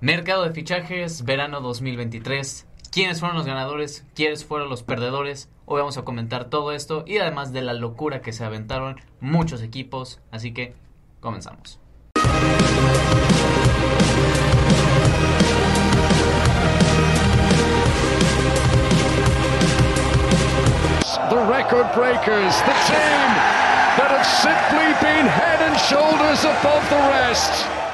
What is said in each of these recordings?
Mercado de fichajes, verano 2023. ¿Quiénes fueron los ganadores? ¿Quiénes fueron los perdedores? Hoy vamos a comentar todo esto y además de la locura que se aventaron muchos equipos. Así que comenzamos. The record breakers, the team that have simply been head and shoulders above the rest.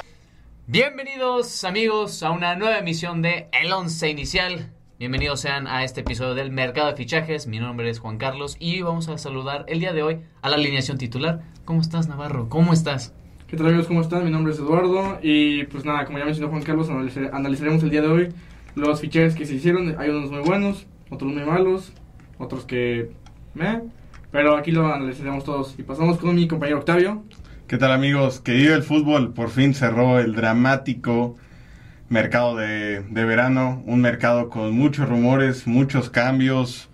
Bienvenidos amigos a una nueva emisión de El Once Inicial. Bienvenidos sean a este episodio del Mercado de Fichajes. Mi nombre es Juan Carlos y vamos a saludar el día de hoy a la alineación titular. ¿Cómo estás Navarro? ¿Cómo estás? ¿Qué tal amigos? ¿Cómo están? Mi nombre es Eduardo y pues nada, como ya mencionó Juan Carlos, analizaremos el día de hoy los fichajes que se hicieron. Hay unos muy buenos, otros muy malos, otros que... meh, pero aquí lo analizaremos todos. Y pasamos con mi compañero Octavio. ¿Qué tal amigos? Que vive el fútbol, por fin cerró el dramático mercado de, de verano, un mercado con muchos rumores, muchos cambios,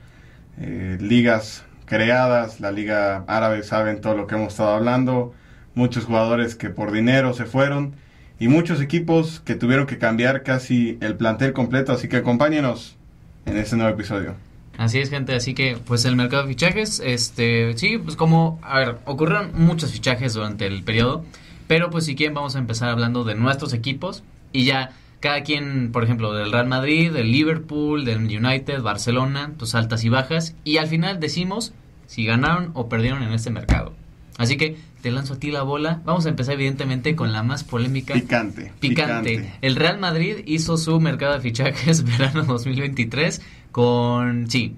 eh, ligas creadas, la liga árabe saben todo lo que hemos estado hablando, muchos jugadores que por dinero se fueron y muchos equipos que tuvieron que cambiar casi el plantel completo, así que acompáñenos en este nuevo episodio. Así es, gente. Así que, pues, el mercado de fichajes, este, sí, pues, como, a ver, ocurrieron muchos fichajes durante el periodo, pero, pues, si quieren, vamos a empezar hablando de nuestros equipos y ya cada quien, por ejemplo, del Real Madrid, del Liverpool, del United, Barcelona, tus altas y bajas, y al final decimos si ganaron o perdieron en este mercado. Así que te lanzo a ti la bola. Vamos a empezar, evidentemente, con la más polémica. Picante. Picante. El Real Madrid hizo su mercado de fichajes verano 2023 con, sí,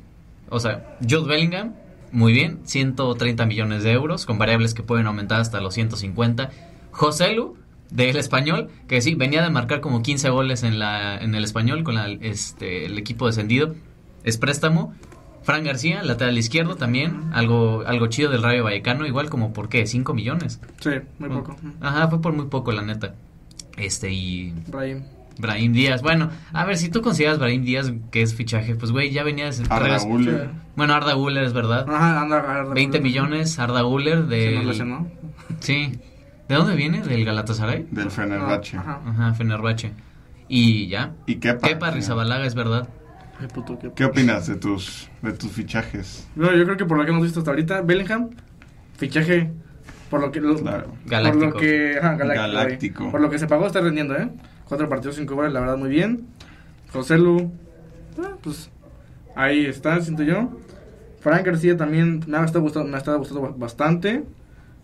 o sea, Jude Bellingham, muy bien, 130 millones de euros, con variables que pueden aumentar hasta los 150. José Lu, del español, que sí, venía de marcar como 15 goles en, la, en el español con la, este, el equipo descendido, es préstamo. Fran García, lateral izquierdo también, algo, algo chido del Rayo Vallecano, igual como por qué, 5 millones. Sí, muy poco. Ajá, fue por muy poco, la neta. Este, y Brahim. Brahim Díaz. Bueno, a ver, si tú consideras Brahim Díaz que es fichaje, pues güey, ya venías. Arda regres- Güler. Bueno, Arda Guller es verdad. Ajá, anda, anda, 20 millones, Arda Guller de. lesionó. Sí. ¿De dónde viene? ¿Del Galatasaray? Del Fenerbahce. Ajá. Ajá, Fenerbahce. Y ya. ¿Y Kepa? Kepa Rizabalaga es verdad. Ay, puto, qué- ¿Qué opinas de tus, de tus fichajes? Bueno, yo creo que por lo que hemos visto hasta ahorita, Bellingham, fichaje, por lo que... lo- Claro. Por Galáctico. lo que, ajá, galáctico. Por lo que se pagó está rendiendo, ¿eh? Cuatro partidos, cinco goles, la verdad, muy bien. José Lu, ah, pues ahí está, siento yo. Frank García también me ha estado gustando, me ha estado gustando ba- bastante,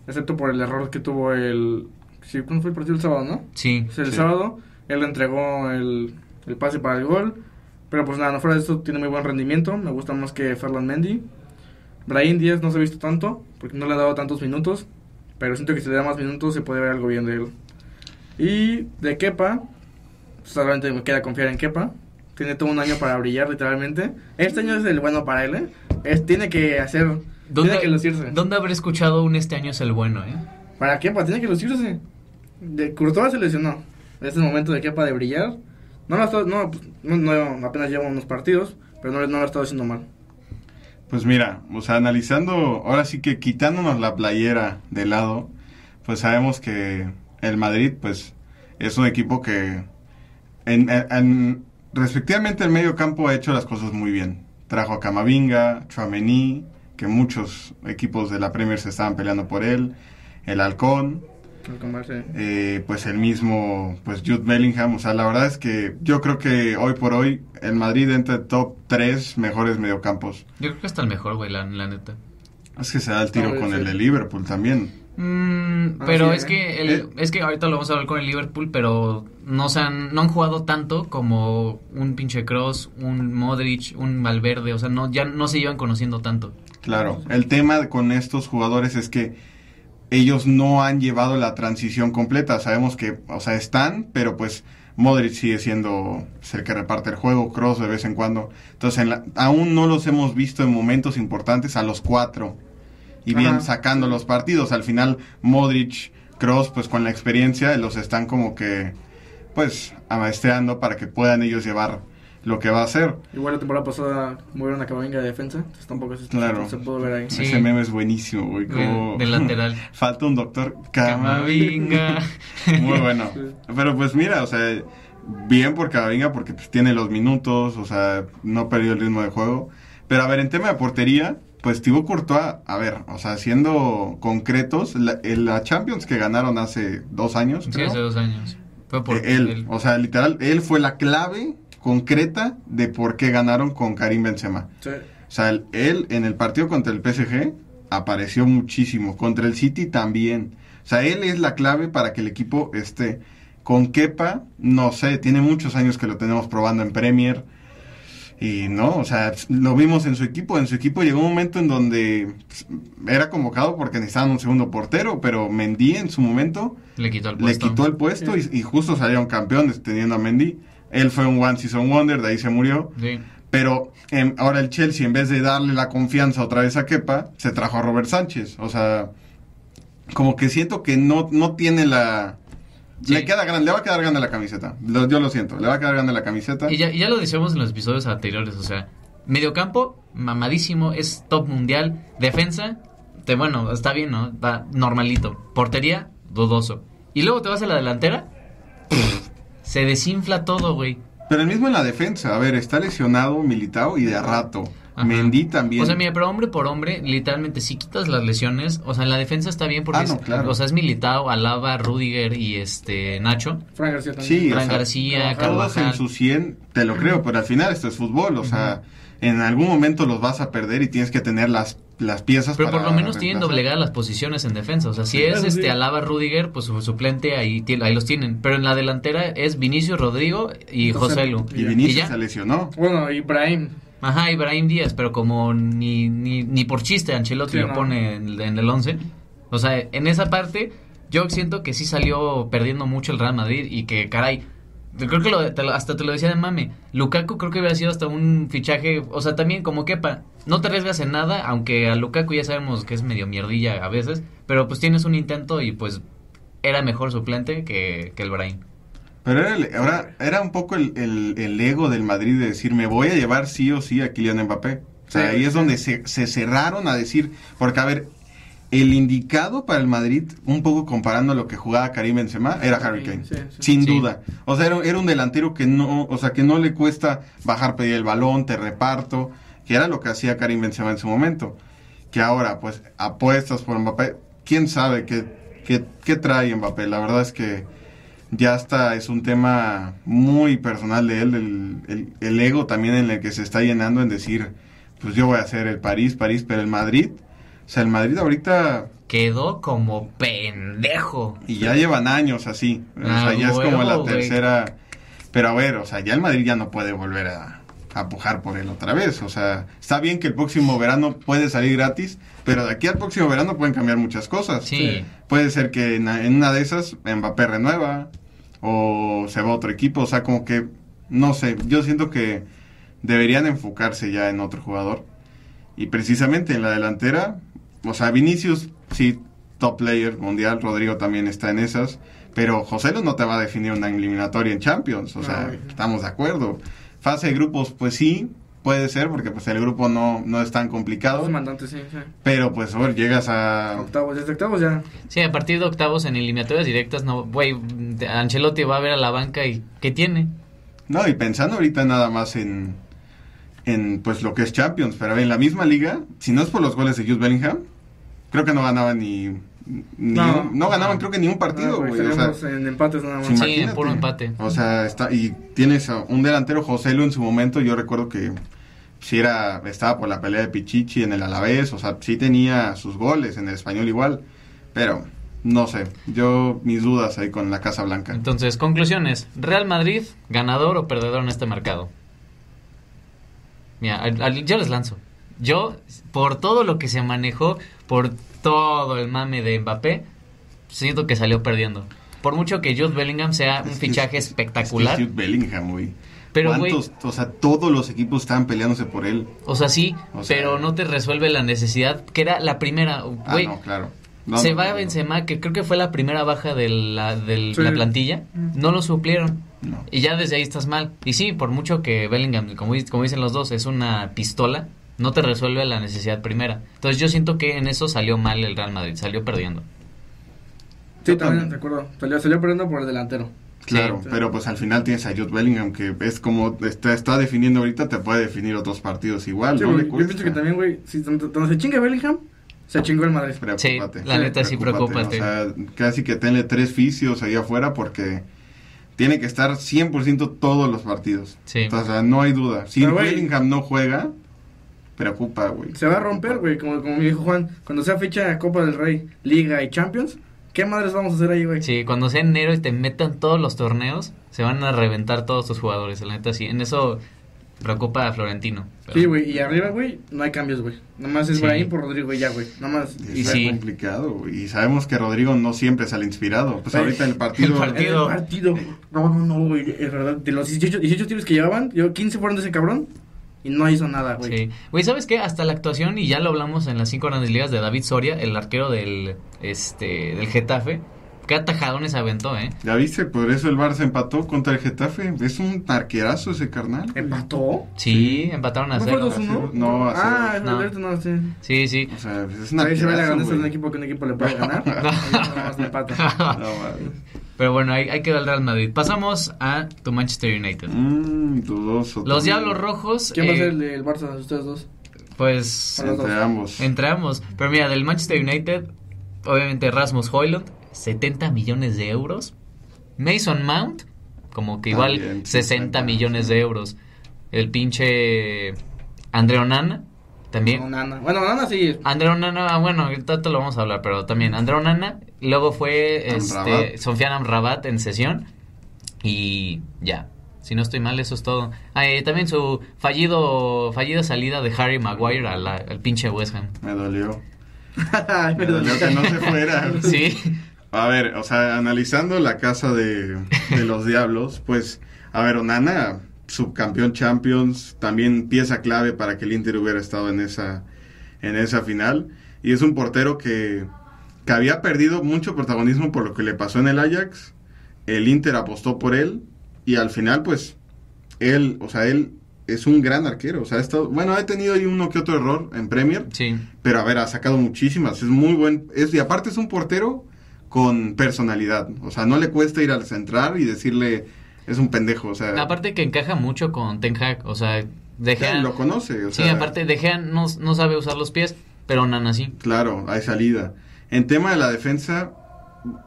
excepto por el error que tuvo el... Sí, ¿Cuándo fue el partido el sábado, no? Sí. Sí, el Sí. sábado, él le entregó el, el pase para el gol. Pero pues nada, no fuera de esto, tiene muy buen rendimiento. Me gusta más que Ferland Mendy. Brahim Díaz no se ha visto tanto, porque no le ha dado tantos minutos. Pero siento que si le da más minutos se puede ver algo bien de él. Y de Kepa, solamente me queda confiar en Kepa. Tiene todo un año para brillar, literalmente. Este año es el bueno para él, ¿eh? Es, tiene que hacer. ¿Dónde, tiene que lucirse. ¿Dónde habré escuchado un este año es el bueno, eh? Para Kepa, tiene que lucirse. De Courtois se lesionó. Es el momento de Kepa de brillar. No lo estado, no, pues, no, no, apenas lleva unos partidos, pero no, no lo ha estado haciendo mal. Pues mira, o sea, analizando, ahora sí que quitándonos la playera de lado, pues sabemos que el Madrid, pues, es un equipo que, en, en- en- respectivamente el medio campo ha hecho las cosas muy bien. Trajo a Camavinga, Chouameni, que muchos equipos de la Premier se estaban peleando por él, el Halcón. Eh, pues el mismo pues Jude Bellingham, o sea, la verdad es que yo creo que hoy por hoy el Madrid entra en top 3 mejores mediocampos. Yo creo que hasta el mejor, güey, la, la neta. Es que se da el tiro Ah, con sí. el de Liverpool también. Mm, Ah, pero sí, es ¿eh? que el- Eh. es que ahorita lo vamos a hablar con el Liverpool, pero no se han, no han jugado tanto como un pinche Cross, un Modric, un Valverde, o sea, no ya no se llevan conociendo tanto. Claro, el tema con estos jugadores es que ellos no han llevado la transición completa. Sabemos que, o sea, están, pero pues Modric sigue siendo el que reparte el juego, Cross de vez en cuando. Entonces, en la- aún no los hemos visto en momentos importantes a los cuatro. Y bien Ajá. sacando los partidos. Al final, Modric, Cross, pues con la experiencia, los están como que, pues, amaestreando para que puedan ellos llevar lo que va a hacer. Igual la temporada pasada movieron a Camavinga de defensa, entonces tampoco se, Claro. se pudo ver ahí. Sí. Ese meme es buenísimo, güey. como- De- de lateral. Falta un doctor Camavinga. Muy bueno. Sí. Pero pues mira, o sea, bien por Camavinga porque pues tiene los minutos, o sea, no perdió el ritmo de juego. Pero a ver, en tema de portería, pues Thibaut Courtois, a ver, o sea, siendo concretos, la, Champions que ganaron hace dos años, Sí, hace dos años. Fue por eh, él, él. o sea, literal, él fue la clave concreta de por qué ganaron con Karim Benzema. Sí. O sea, él, en el partido contra el PSG apareció muchísimo. Contra el City también. O sea, él es la clave para que el equipo esté. Con Kepa, no sé, tiene muchos años que lo tenemos probando en Premier. Y no, o sea, lo vimos en su equipo. En su equipo llegó un momento en donde pues, era convocado porque necesitaban un segundo portero, pero Mendy en su momento Le quitó el le puesto. quitó el puesto y, y justo salieron campeones teniendo a Mendy. Él fue un One Season Wonder, de ahí se murió. Sí. Pero em, ahora el Chelsea, en vez de darle la confianza otra vez a Kepa, se trajo a Robert Sánchez. O sea, como que siento que no, no tiene la... Sí. Le queda grande, le va a quedar grande la camiseta. Lo- yo lo siento, le va a quedar grande la camiseta. Y ya, y ya lo decíamos en los episodios anteriores, o sea, mediocampo, mamadísimo, es top mundial. Defensa, te, bueno, está bien, ¿no? Va normalito. Portería, dudoso. Y luego te vas a la delantera, se desinfla todo, güey. Pero el mismo en la defensa, a ver, está lesionado Militao y de a rato. Ajá. Mendy también. O sea, mira, pero hombre por hombre, literalmente, si quitas las lesiones, o sea, en la defensa está bien porque Ah, no, es, claro. o sea, es Militao, Alaba, Rudiger y este Nacho. Frank García también. Sí, o Fran sea, García, todos en su 100, te lo creo, pero al final esto es fútbol, o sea, en algún momento los vas a perder y tienes que tener las, las piezas Pero por lo menos tienen doblegadas las posiciones en defensa. O sea, si es este sí. Alaba Rudiger, pues su suplente ahí, ahí los tienen. Pero en la delantera es Vinicius Rodrigo y José- Lu. Y. Vinicius ¿Y ya? se lesionó. Bueno, Ibrahim. Ajá, Ibrahim Díaz, pero como ni, ni, ni por chiste Ancelotti Sí, lo no. pone en, en el 11. O sea, en esa parte yo siento que sí salió perdiendo mucho el Real Madrid y que, caray, creo que lo- te lo- hasta te lo decía de mame. Lukaku creo que hubiera sido hasta un fichaje, o sea, también como quepa, no te arriesgas en nada, aunque a Lukaku ya sabemos que es medio mierdilla a veces, pero pues tienes un intento y pues era mejor suplente que, que el Brahim. Pero era, el- ahora, era un poco el, el- el ego del Madrid de decir, me voy a llevar sí o sí a Kylian Mbappé. O sea, Sí, ahí es donde se, se cerraron a decir, porque a ver, el indicado para el Madrid, un poco comparando lo que jugaba Karim Benzema, era Harry Kane, Sí, sí. sin Sí. duda. O sea, era, era un delantero que no, o sea, que no le cuesta bajar, pedir el balón, te reparto, que era lo que hacía Karim Benzema en su momento. Que ahora, pues, apuestas por Mbappé, quién sabe qué, qué, qué trae Mbappé. La verdad es que ya está, es un tema muy personal de él, el, el- el ego también en el que se está llenando en decir, pues yo voy a hacer el París, París, pero el Madrid, o sea, el Madrid ahorita, Quedó como pendejo. y ya llevan años así, o Ah, sea, ya es como la tercera, pero a ver, o sea, ya el Madrid ya no puede volver a, a pujar por él otra vez, o sea, está bien que el próximo verano puede salir gratis, pero de aquí al próximo verano pueden cambiar muchas cosas. Sí. Puede ser que en, en una de esas Mbappé renueva o se va a otro equipo. O sea, como que, no sé, yo siento que deberían enfocarse ya en otro jugador. Y precisamente en la delantera, o sea, Vinicius, sí, top player mundial, Rodrigo también está en esas. Pero José Lu no te va a definir una eliminatoria en Champions, o sea, estamos de acuerdo. Fase de grupos, pues sí, puede ser, porque pues el grupo no, no es tan complicado. mandantes, sí, sí. Pero pues, a ver, llegas a, Octavos, desde octavos ya. Sí, a partir de octavos en eliminatorias directas, no, güey, Ancelotti va a ver a la banca y ¿qué tiene? No, y pensando ahorita nada más en, en pues lo que es Champions, pero en la misma liga, si no es por los goles de Jude Bellingham, creo que no ganaban ni, ni No. un- no ganaban creo que ni un partido, Ah, güey, o sea, en empates nada más. Sí, imagínate. puro empate. o sea, está y tienes a un delantero José Lu en su momento, yo recuerdo que si era estaba por la pelea de Pichichi en el Alavés, o sea, sí tenía sus goles en el español igual, pero no sé, yo mis dudas ahí con la Casa Blanca. Entonces, conclusiones. Real Madrid, ganador o perdedor en este mercado. Mira, al- al- yo les lanzo. Yo, por todo lo que se manejó, por todo el mame de Mbappé, siento que salió perdiendo. Por mucho que Jude Bellingham sea un Es fichaje que espectacular. es Jude Bellingham, güey. Pero, güey-. O sea, todos los equipos estaban peleándose por él. O sea, sí, O sea- pero no te resuelve la necesidad, que era la primera. Ah, no, claro. No, se no, va no, a no. Benzema, que creo que fue la primera baja de la, de Sí. la plantilla. No lo suplieron. No. Y ya desde ahí estás mal. Y sí, por mucho que Bellingham, como, di- como dicen los dos, es una pistola, no te resuelve la necesidad primera. Entonces yo siento que en eso salió mal el Real Madrid, salió perdiendo. Sí, Yo también, de acuerdo. Salió, salió perdiendo por el delantero. Claro, Sí. pero pues al final tienes a Jude Bellingham que es como está, está definiendo ahorita, te puede definir otros partidos igual, Sí, no le yo pienso que también, güey, si donde, se chingue Bellingham, se chingó el Madrid. Preocúpate. Sí, la neta sí, preocúpate. O sea, casi que tenle tres fisios ahí afuera porque tiene que estar 100% todos los partidos. Sí. O sea, no hay duda. Si Pero, Bellingham no juega, preocupa, güey. Se va a romper, güey, como, como me dijo Juan, cuando sea fecha Copa del Rey, Liga y Champions, ¿qué madres vamos a hacer ahí, güey? Sí, cuando sea enero y te metan todos los torneos, se van a reventar todos tus jugadores, la neta sí. En eso preocupa a Florentino. pero- Sí, güey, y arriba, güey, no hay cambios, güey. Nada más es Sí. Brahim por Rodrigo y ya, güey. Nada más. Y es sí. complicado, güey. Y sabemos que Rodrigo no siempre sale inspirado. Pues ahorita el partido... el partido- En el partido. No, no, no, güey. Es verdad. De los 18, 18 tiros que llevaban, yo 15 fueron de ese cabrón. Y no hizo nada, güey. Sí. Güey, ¿sabes qué? Hasta la actuación, y ya lo hablamos en las cinco grandes ligas de David Soria, el arquero del, este, del Getafe. Qué atajadones aventó, ¿eh? Ya viste, por eso el Barça empató contra el Getafe. Es un arquerazo ese carnal. ¿Empató? Sí, empataron a ¿No cero. 2-1? No, a Ah, es No. verdad, no, sí. Sí, sí. O sea, es un Ahí se ve la grandeza de un equipo que un equipo le puede ganar. Ahí nada más le empata. No. Pero bueno, ahí, ahí queda el Real Madrid. Pasamos a tu Manchester United. Mm, dudoso. Los. Diablos Rojos, ¿Quién va a eh, ser el del Barça de ustedes dos? pues Entre dos. ambos. entre ambos. Pero mira, del Manchester United, obviamente Rasmus Hoylund, 70 millones de euros. Mason Mount, como que igual También, 60 50. millones de euros. El pinche André Onana, también. Bueno, Nana sí. André Onana, ah, bueno, ahorita te lo vamos a hablar, pero también André Onana. Luego fue Amrabat. este, Sofiane Amrabat en sesión. Y ya. Si no estoy mal, eso es todo. Ah, también su fallido fallida salida de Harry Maguire al, al pinche West Ham. Me dolió. Ay, Me dolió que no se fuera. Sí. A ver, o sea, analizando la casa de, de los Diablos, pues, a ver, Onana, subcampeón Champions, también pieza clave para que el Inter hubiera estado en esa, en esa final. Y es un portero que, que había perdido mucho protagonismo por lo que le pasó en el Ajax. El Inter apostó por él y al final, pues, él, o sea, él es un gran arquero. O sea, ha estado, bueno, ha tenido ahí uno que otro error en Premier, Sí. pero a ver, ha sacado muchísimas. Es muy buen. Es, y aparte es un portero con personalidad. O sea, no le cuesta ir al central y decirle es un pendejo. O sea, Aparte que encaja mucho con Ten Hag, o sea, De ya Gea- lo conoce. O sí, sea, aparte De Gea no, no sabe usar los pies, pero Nana sí. Claro, hay salida. En tema de la defensa,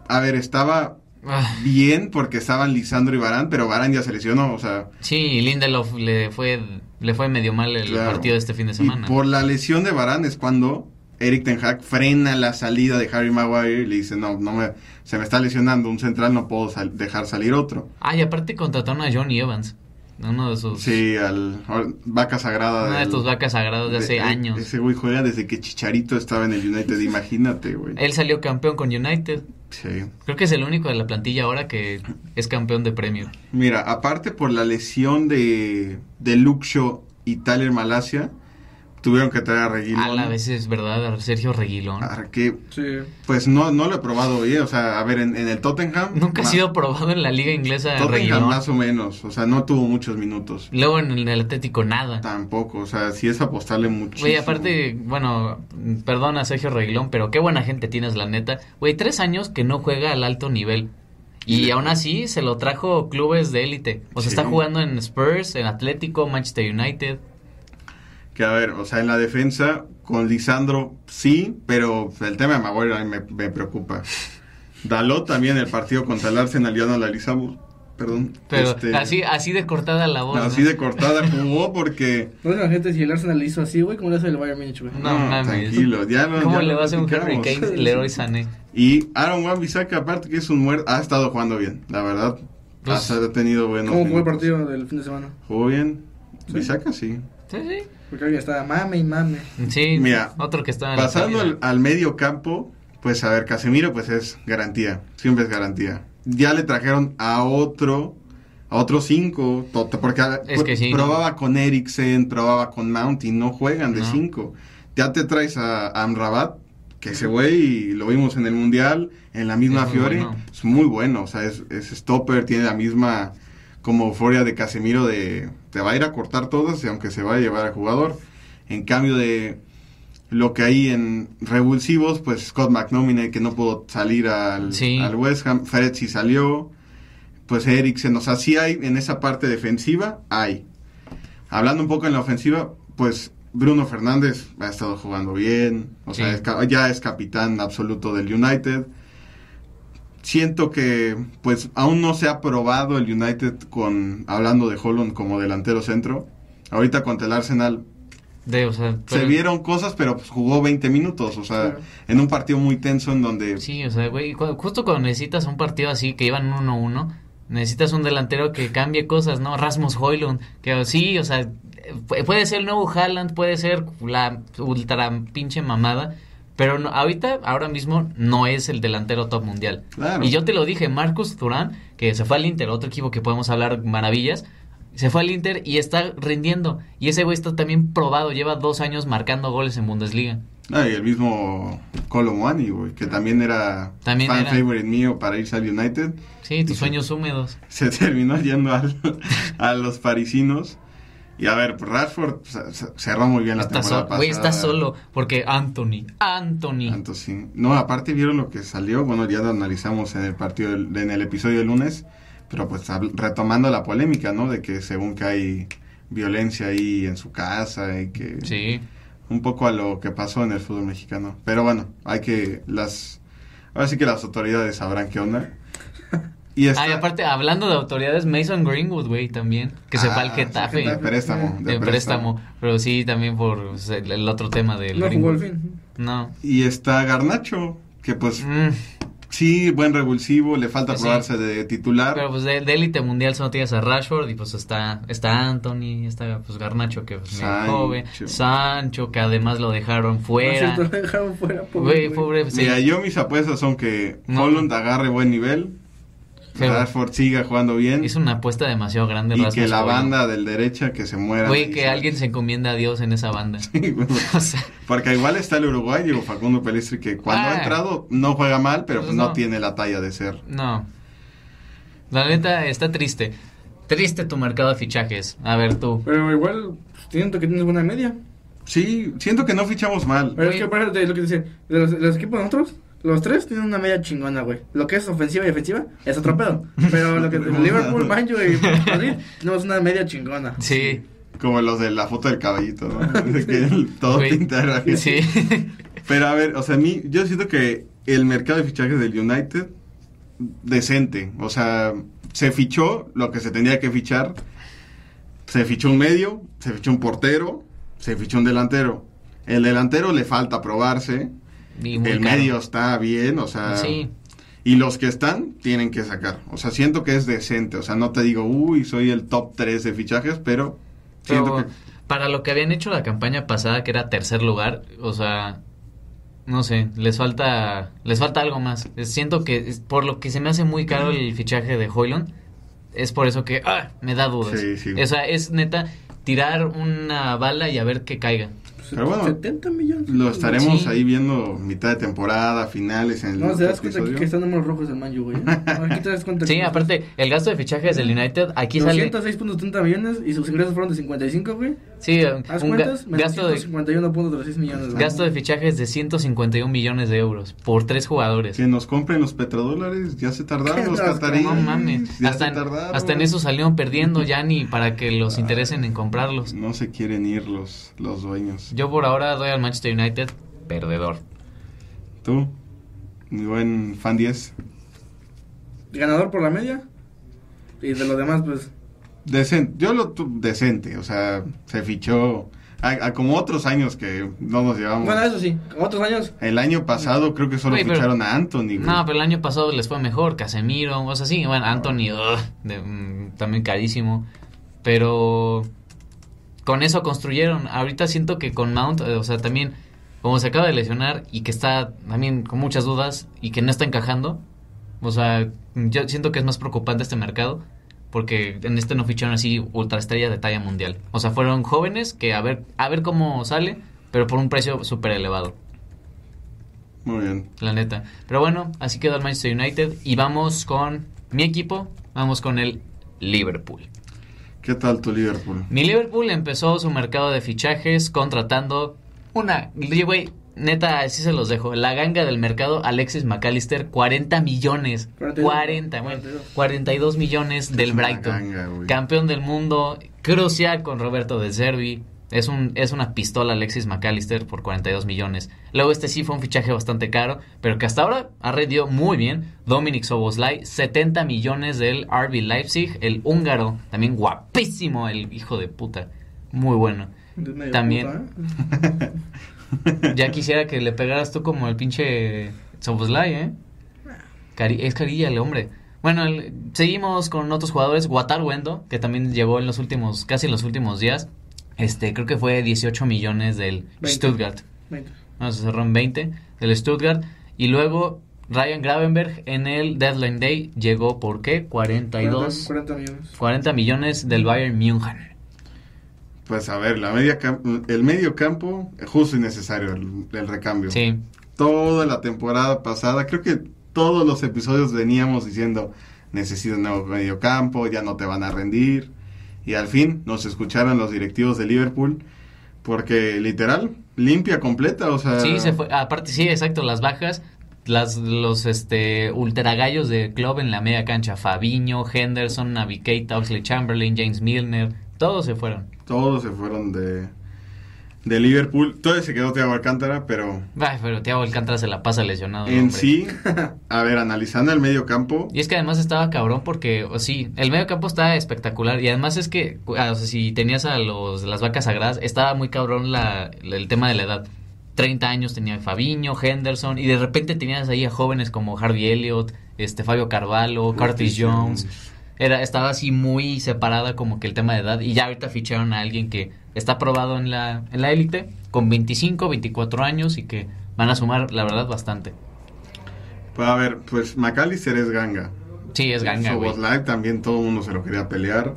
a ver, estaba Ah, bien porque estaban Lisandro y Barán, pero Barán ya se lesionó. O sea, sí, Lindelof le fue, le fue medio mal el claro. partido de este fin de semana. Y por la lesión de Barán es cuando Eric Ten Hag frena la salida de Harry Maguire y le dice, no, no me, se me está lesionando un central, no puedo sal- dejar salir otro. Ah, y aparte contrataron a Johnny Evans, uno de sus... Sí, al al- vaca sagrada. Una de tus vacas sagradas de hace de- años. Ese güey juega desde que Chicharito estaba en el United, imagínate, güey. Él salió campeón con United. Sí. Creo que es el único de la plantilla ahora que es campeón de Premier. Mira, aparte por la lesión de, de Luxo y Tyler Malasia, tuvieron que traer a Reguilón. A la vez es verdad, a Sergio Reguilón. Ah, que, Sí. pues no, no lo he probado bien, o sea, a ver, en, en el Tottenham... Nunca ha sido probado en la liga inglesa Tottenham Reguilón. más o menos, o sea, no tuvo muchos minutos. Luego en el Atlético nada. Tampoco, o sea, sí es apostarle muchísimo. Güey, aparte, bueno, perdona Sergio Reguilón, pero qué buena gente tienes, la neta. Güey, tres años que no juega al alto nivel. Y Sí. aún así se lo trajo clubes de élite. O sea, Sí. está jugando en Spurs, en Atlético, Manchester United. Que a ver, o sea, en la defensa, con Lisandro sí, pero el tema de Maguire a mí me, me preocupa. Dalot también, el partido contra el Arsenal, ya no la analizamos, perdón. Pero Este, así, así de cortada la voz. así ¿no? de cortada jugó porque... No la gente si el Arsenal le hizo así, güey, como le hace el Bayern Múnich, güey. No mames. Tranquilo, ya lo ¿Cómo ya le va a hacer un Harry platicamos. Kane, Leroy Sané? Y Aaron Wan-Bissaka, aparte que es un muerto, ha estado jugando bien, la verdad. Pues, ha, tenido buenos ¿Cómo fue el partido del fin de semana? Jugó bien. Sí. Bissaka sí. Sí, sí. Porque alguien estaba mame y mame. Sí, Mira, otro que está en la Pasando al, al medio campo, pues a ver, Casemiro pues es garantía, siempre es garantía. Ya le trajeron a otro, a otros cinco, to- porque a- Es que sí, probaba con Eriksen, probaba con Mount y no juegan de No. cinco. Ya te traes a, a Amrabat, que ese güey lo vimos en el Mundial, en la misma Es muy Fiore, bueno. es muy bueno, o sea, es, es stopper, tiene la misma como euforia de Casemiro de te va a ir a cortar todas y aunque se va a llevar al jugador. En cambio de lo que hay en revulsivos, pues Scott McNominay que no pudo salir al, Sí. al West Ham, Fred sí salió, pues Eriksen, o sea, sí hay en esa parte defensiva, hay. Hablando un poco en la ofensiva, pues Bruno Fernández ha estado jugando bien, o Sí. sea, es ya es capitán absoluto del United. Siento que pues aún no se ha probado el United con hablando de Holland como delantero centro. Ahorita contra el Arsenal De, o sea, se vieron cosas, pero pues, jugó 20 minutos, o sea, en un partido muy tenso en donde Sí, o sea, güey, justo cuando necesitas un partido así que iban 1-1, necesitas un delantero que cambie cosas, ¿no? Rasmus Hoylund, que sí, o sea, pu- puede ser el nuevo Haaland, puede ser la ultra pinche mamada, pero no- ahorita, ahora mismo, no es el delantero top mundial. Claro. Y yo te lo dije, Marcus Turán, que se fue al Inter, otro equipo que podemos hablar maravillas, se fue al Inter y está rindiendo. Y ese güey está también probado, lleva dos años marcando goles en Bundesliga. Ah, y el mismo Colomwani, güey, que también era También fan era. favorite mío para irse al United. Sí, tus sueños húmedos. Se terminó yendo al- a los parisinos. Y a ver, Rashford cerró muy bien la Está temporada solo, güey, está pasada. solo, porque Anthony, Anthony. Tanto sí. No, aparte vieron lo que salió, bueno, ya lo analizamos en el partido, del- en el episodio del lunes, pero pues retomando la polémica, ¿no? De que según que hay violencia ahí en su casa y que Sí, un poco a lo que pasó en el fútbol mexicano. Pero bueno, hay que las ahora sí que las autoridades sabrán qué onda. Y está, Ah, aparte, hablando de autoridades, Mason Greenwood, güey, también, que se Ah, fue al sí, Getafe. de préstamo, de de préstamo. Pero sí, también por o sea, el, el otro tema del No jugó al Greenwood. fin. No. Y está Garnacho, que pues Mm, sí, buen revulsivo, le falta Pues sí. probarse de titular. pero pues de, élite mundial solo tienes a Rashford y pues está, está Anthony, está pues Garnacho que pues Sancho. joven, Sancho que además lo dejaron fuera. No lo dejaron fuera, pobre, Güey, güey. pobre, sí. Mira, yo mis apuestas son que No. Holland agarre buen nivel, Rashford siga jugando bien es una apuesta demasiado grande y Rasmus que la banda del derecha que se muera. Güey, que ¿sabes? alguien se encomiende a Dios en esa banda. Sí, bueno, o sea, Porque igual está el uruguayo Facundo Pelistri que cuando Ah. ha entrado no juega mal, pero Pues no. no. tiene la talla de ser. No. La neta está triste. Triste tu mercado de fichajes. A ver tú. Pero igual, siento que tienes buena media. Sí, siento que no fichamos mal. Pero es que, aparte, lo que dice, de los, de los equipos de nosotros, los tres tienen una media chingona, güey. Lo que es ofensiva y defensiva es otro pedo. Pero lo que es Liverpool, Manju y Madrid, tenemos una media chingona. Sí. Como los de la foto del caballito, ¿no? De que el- todo Güey. Sí. Pero a ver, o sea, a mí, yo siento que el mercado de fichajes del United, decente. O sea, se fichó lo que se tenía que fichar. Se fichó un medio, se fichó un portero, se fichó un delantero. El delantero le falta probarse. Y muy el caro. medio está bien, o sea. Sí. Y los que están, tienen que sacar. O sea, siento que es decente. O sea, no te digo, uy, soy el top 3 de fichajes, pero siento que. para lo que habían hecho la campaña pasada, que era tercer lugar, o sea, no sé, les falta, les falta algo más. Siento que por lo que se me hace muy caro el fichaje de Hoyland, es por eso que ah, me da dudas. Sí, sí. O sea, es neta tirar una bala y a ver qué caiga. Pero bueno, 70 millones. Lo estaremos Sí. ahí viendo mitad de temporada, finales en el No, te das cuenta que, que están números rojos en Manju, güey. Aquí te das cuenta Sí, aparte, el gasto de fichajes del United, aquí sale... 206.30 millones y sus ingresos fueron de 55, güey. Sí, Haz un cuentas, gasto de 151.36 millones. gasto de fichajes de 151 millones de euros por tres jugadores. Que nos compren los petrodólares, ya se tardaron los Nos cataríes. No mames, ya hasta se en, tardaron. hasta en eso salieron perdiendo ya ni para que los interesen en comprarlos. No se quieren ir los, los dueños. Yo por ahora doy al Manchester United perdedor. Tú, mi buen fan 10. Ganador por la media. Y de los demás, pues. Decente, yo lo tu- decente, o sea, se fichó a, a como otros años que no nos llevamos. Bueno, eso sí, otros años. El año pasado creo que solo pero- ficharon a Anthony. güey. No, pero el año pasado les fue mejor, Casemiro, o sea, sí, bueno, Anthony, ugh, de- mm, también carísimo, pero con eso construyeron. Ahorita siento que con Mount, eh, o sea, también como se acaba de lesionar y que está también con muchas dudas y que no está encajando, o sea, yo siento que es más preocupante este mercado porque en este no ficharon así ultraestrella de talla mundial. O sea, fueron jóvenes que a ver a ver cómo sale, pero por un precio súper elevado. Muy bien. La neta. Pero bueno, así quedó el Manchester United. Y vamos con mi equipo. Vamos con el Liverpool. ¿Qué tal tu Liverpool? Mi Liverpool empezó su mercado de fichajes contratando una, güey, neta, así se los dejo. La ganga del mercado, Alexis McAllister, 40 millones. 42. 40, bueno, 42 millones del Brighton. ganga. Campeón del mundo, crucial con Roberto De Zerbi. Es, un, es una pistola Alexis McAllister por 42 millones. Luego este sí fue un fichaje bastante caro, pero que hasta ahora ha rendido muy bien. Dominic Soboslai, 70 millones del RB Leipzig. El húngaro, también guapísimo, el hijo de puta. Muy bueno. También. puta, ¿eh? Ya quisiera que le pegaras tú como el pinche Soboslai, ¿eh? Cari- es carilla el hombre. Bueno, el- seguimos con otros jugadores. Watar Wendo, que también llegó en los últimos, casi en los últimos días. Este, creo que fue 18 millones del 20. Stuttgart. Veinte. No, se cerró en 20 del Stuttgart. Y luego Ryan Gravenberg en el Deadline Day llegó por qué? 42, 40 millones. 40 millones del Bayern München. Pues a ver, la media el medio campo, justo y necesario el, el recambio. Sí, Toda la temporada pasada, creo que todos los episodios veníamos diciendo, necesito un nuevo medio campo, ya no te van a rendir. Y al fin nos escucharon los directivos de Liverpool, porque literal, limpia completa, o sea... Sí, se fue. Aparte, sí, exacto, las bajas. Las, los este ultra gallos de club en la media cancha. Fabiño, Henderson, Navi Keita, Oxley Chamberlain, James Milner. Todos se fueron. Todos se fueron de, de Liverpool. Todavía se quedó Thiago Alcántara, pero Ay, pero Thiago Alcántara se la pasa lesionado. en hombre. sí, a ver, analizando el medio campo, Y es que además estaba cabrón porque, o sí, el medio campo estaba espectacular. Y además es que, ah, o sea, si tenías a los las vacas sagradas, estaba muy cabrón la, el tema de la edad. 30 años tenía Fabiño, Henderson, y de repente tenías ahí a jóvenes como Harvey Elliott, este Fabio Carvalho, Curtis Jones. Era, estaba así muy separada como que el tema de edad. Y ya ahorita ficharon a alguien que está probado en la en la élite, con 25, 24 años y que van a sumar, la verdad, bastante. pues a ver, pues McAllister es ganga. Sí, es ganga, güey. Soboslai también todo el mundo se lo quería pelear.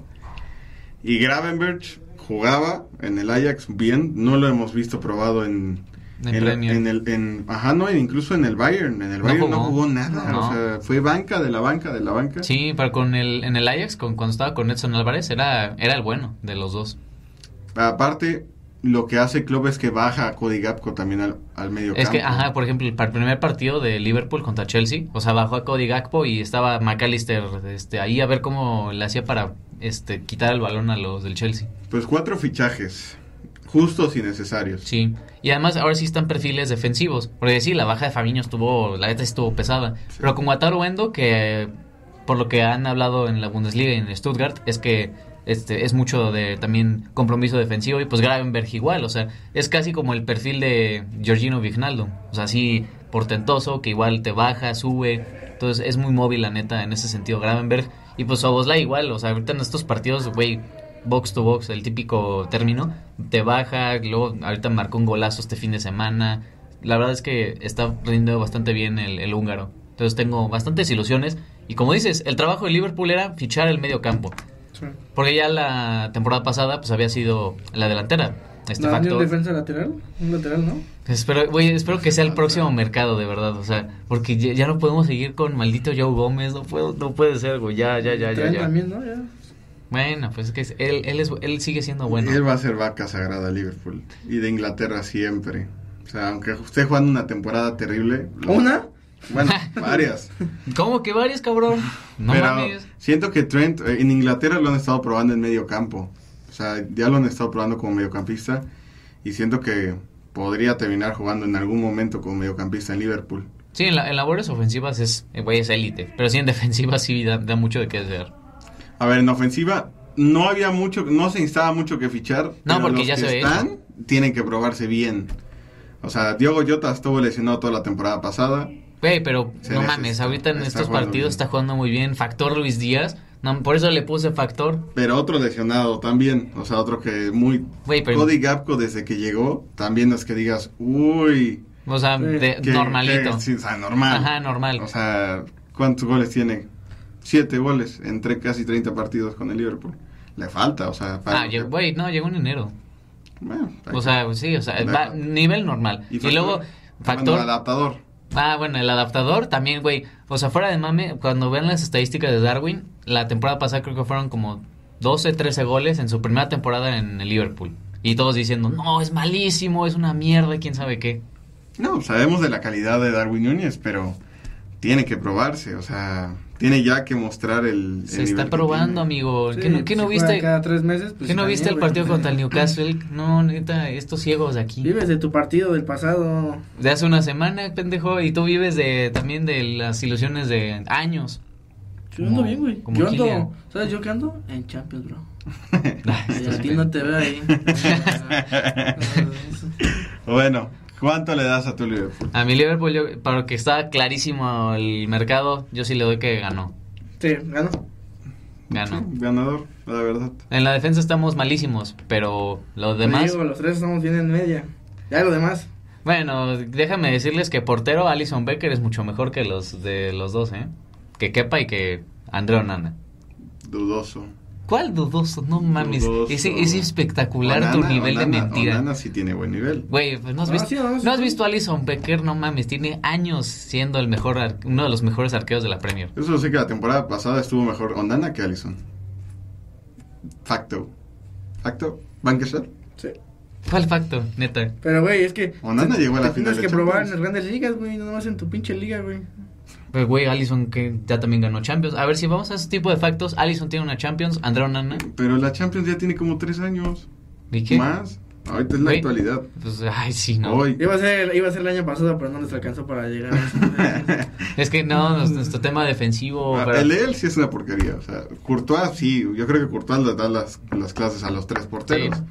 Y Gravenberg jugaba en el Ajax bien, no lo hemos visto probado en En en, Premier. en el en ajá, no, incluso en el Bayern, en el No Bayern no jugó. jugó nada, No. o sea, fue banca de la banca de la banca. Sí, pero con el, en el Ajax, con, cuando estaba con Edson Álvarez, era, era el bueno de los dos. Aparte lo que hace Klopp es que baja a Cody Gapco también al, al medio Es que, ajá, por ejemplo, el primer partido de Liverpool contra Chelsea, o sea, bajó a Cody Gakpo y estaba McAllister este, ahí a ver cómo le hacía para este, quitar el balón a los del Chelsea. Pues cuatro fichajes justos y necesarios. Sí, y además ahora sí están perfiles defensivos, porque sí, la baja de Fabiño estuvo, la neta sí estuvo pesada, Sí. pero con Wataru Endo, que por lo que han hablado en la Bundesliga y en Stuttgart, es que este es mucho de también compromiso defensivo y pues Gravenberg igual, o sea, es casi como el perfil de Georgino Vignaldo, o sea, así portentoso, que igual te baja, sube, entonces es muy móvil la neta en ese sentido Gravenberg. Y pues Oboslai igual, o sea, ahorita en estos partidos, güey, box to box, el típico término, te baja, luego ahorita marcó un golazo este fin de semana. La verdad es que está rindiendo bastante bien el, el húngaro. Entonces tengo bastantes ilusiones. Y como dices, el trabajo de Liverpool era fichar el medio campo. Sí. Porque ya la temporada pasada pues había sido la delantera. Este ¿No, ni un defensa lateral? Un lateral, ¿no? Espero, güey, espero que sea el próximo mercado, de verdad. O sea, porque ya, ya no podemos seguir con maldito Joe Gómez. No, puedo, no puede ser, güey. Ya, ya, ya, ya. Ya. también, ¿no? Ya. Bueno, pues es que él, él, es, él sigue siendo bueno. Él va a ser vaca sagrada a Liverpool y de Inglaterra siempre. O sea, aunque esté jugando una temporada terrible. lo- ¿Una? Bueno, varias. ¿Cómo que varios, cabrón? No Pero mames. siento que Trent eh, en Inglaterra lo han estado probando en medio campo. O sea, ya lo han estado probando como mediocampista y siento que podría terminar jugando en algún momento como mediocampista en Liverpool. Sí, en, la- en labores ofensivas es, eh, güey, es élite. Pero sí, en defensivas sí da, da mucho de qué desear. A ver, en ofensiva no había mucho, no se instaba mucho que fichar. No, porque los ya que se ve están tienen que probarse bien. O sea, Diogo Jota estuvo lesionado toda la temporada pasada. Güey, pero Se no mames, ahorita en estos partidos bien. está jugando muy bien. Factor Luis Díaz. No, por eso le puse factor. Pero otro lesionado también. O sea, otro que muy... Güey, pero. Cody Gapco desde que llegó, también es que digas, uy... O sea, Sí. de- que- normalito. que- sí, o sea, normal. Ajá, normal. O sea, ¿cuántos goles tiene? Siete goles entre casi 30 partidos con el Liverpool. Le falta, o sea... para ah, que- no, llegó en enero. Bueno, O sea, sí, o sea, va- nivel normal. Y, factor- luego, bueno, factor. adaptador. Ah, bueno, el adaptador también, güey. O sea, fuera de mame, cuando vean las estadísticas de Darwin, la temporada pasada creo que fueron como 12, 13 goles en su primera temporada en el Liverpool. Y todos diciendo, no, es malísimo, es una mierda, quién sabe qué. No, sabemos de la calidad de Darwin Núñez, pero tiene que probarse, o sea, tiene ya que mostrar el... el Se está probando, amigo. Sí, ¿Qué, no- qué si no viste? Cada tres meses, pues ¿Qué no viste el partido contra el Newcastle? No, neta, estos ciegos de aquí. Vives de tu partido del pasado. De hace una semana, pendejo, y tú vives de también de las ilusiones de años. Yo ando bien, güey. Yo ando. ¿sabes yo qué ando? En Champions, bro. Y a ti no te veo ahí. Bueno, ¿cuánto le das a tu Liverpool? A mi Liverpool, yo, para que está clarísimo el mercado, yo sí le doy que ganó. Sí. Ganó. Sí, ganador, la verdad. En la defensa estamos malísimos, pero lo Te demás... digo, los tres estamos bien en media. Ya lo demás. Bueno, déjame decirles que portero Alison Becker es mucho mejor que los de los dos, ¿eh? Que Kepa y que Andrea Onana. Dudoso. ¿Cuál dudoso? No mames. Dudoso. Ese es espectacular tu Onana- nivel de Onana- mentira. Onana sí tiene buen nivel. Güey, pues no has visto, sí, no, sí, no has sí. visto a Alison Becker, no mames, tiene años siendo el mejor, ar- uno de los mejores arqueros de la Premier. Eso sí que la temporada pasada estuvo mejor Ondana que Allison. Facto. Facto. Banqueser. Sí. ¿Cuál facto, neta? Pero, güey, es que. Onana te- llegó a la te final Tienes que probar en las grandes ligas, güey. No más en tu pinche liga, güey. Pues, güey, Alison que ya también ganó Champions. A ver, si vamos a ese tipo de factos, Alison tiene una Champions, Andrea Onana, Pero la Champions ya tiene como tres años. ¿y qué? Más. Ahorita es la actualidad. Pues, ay, sí, no. Hoy. Iba a, ser, iba a ser el año pasado, pero no les alcanzó para llegar a. Es que no, nuestro tema defensivo. Ah, pero- El él sí es una porquería. O sea, Courtois sí. Yo creo que Courtois le da las, las clases a los tres porteros. Sí.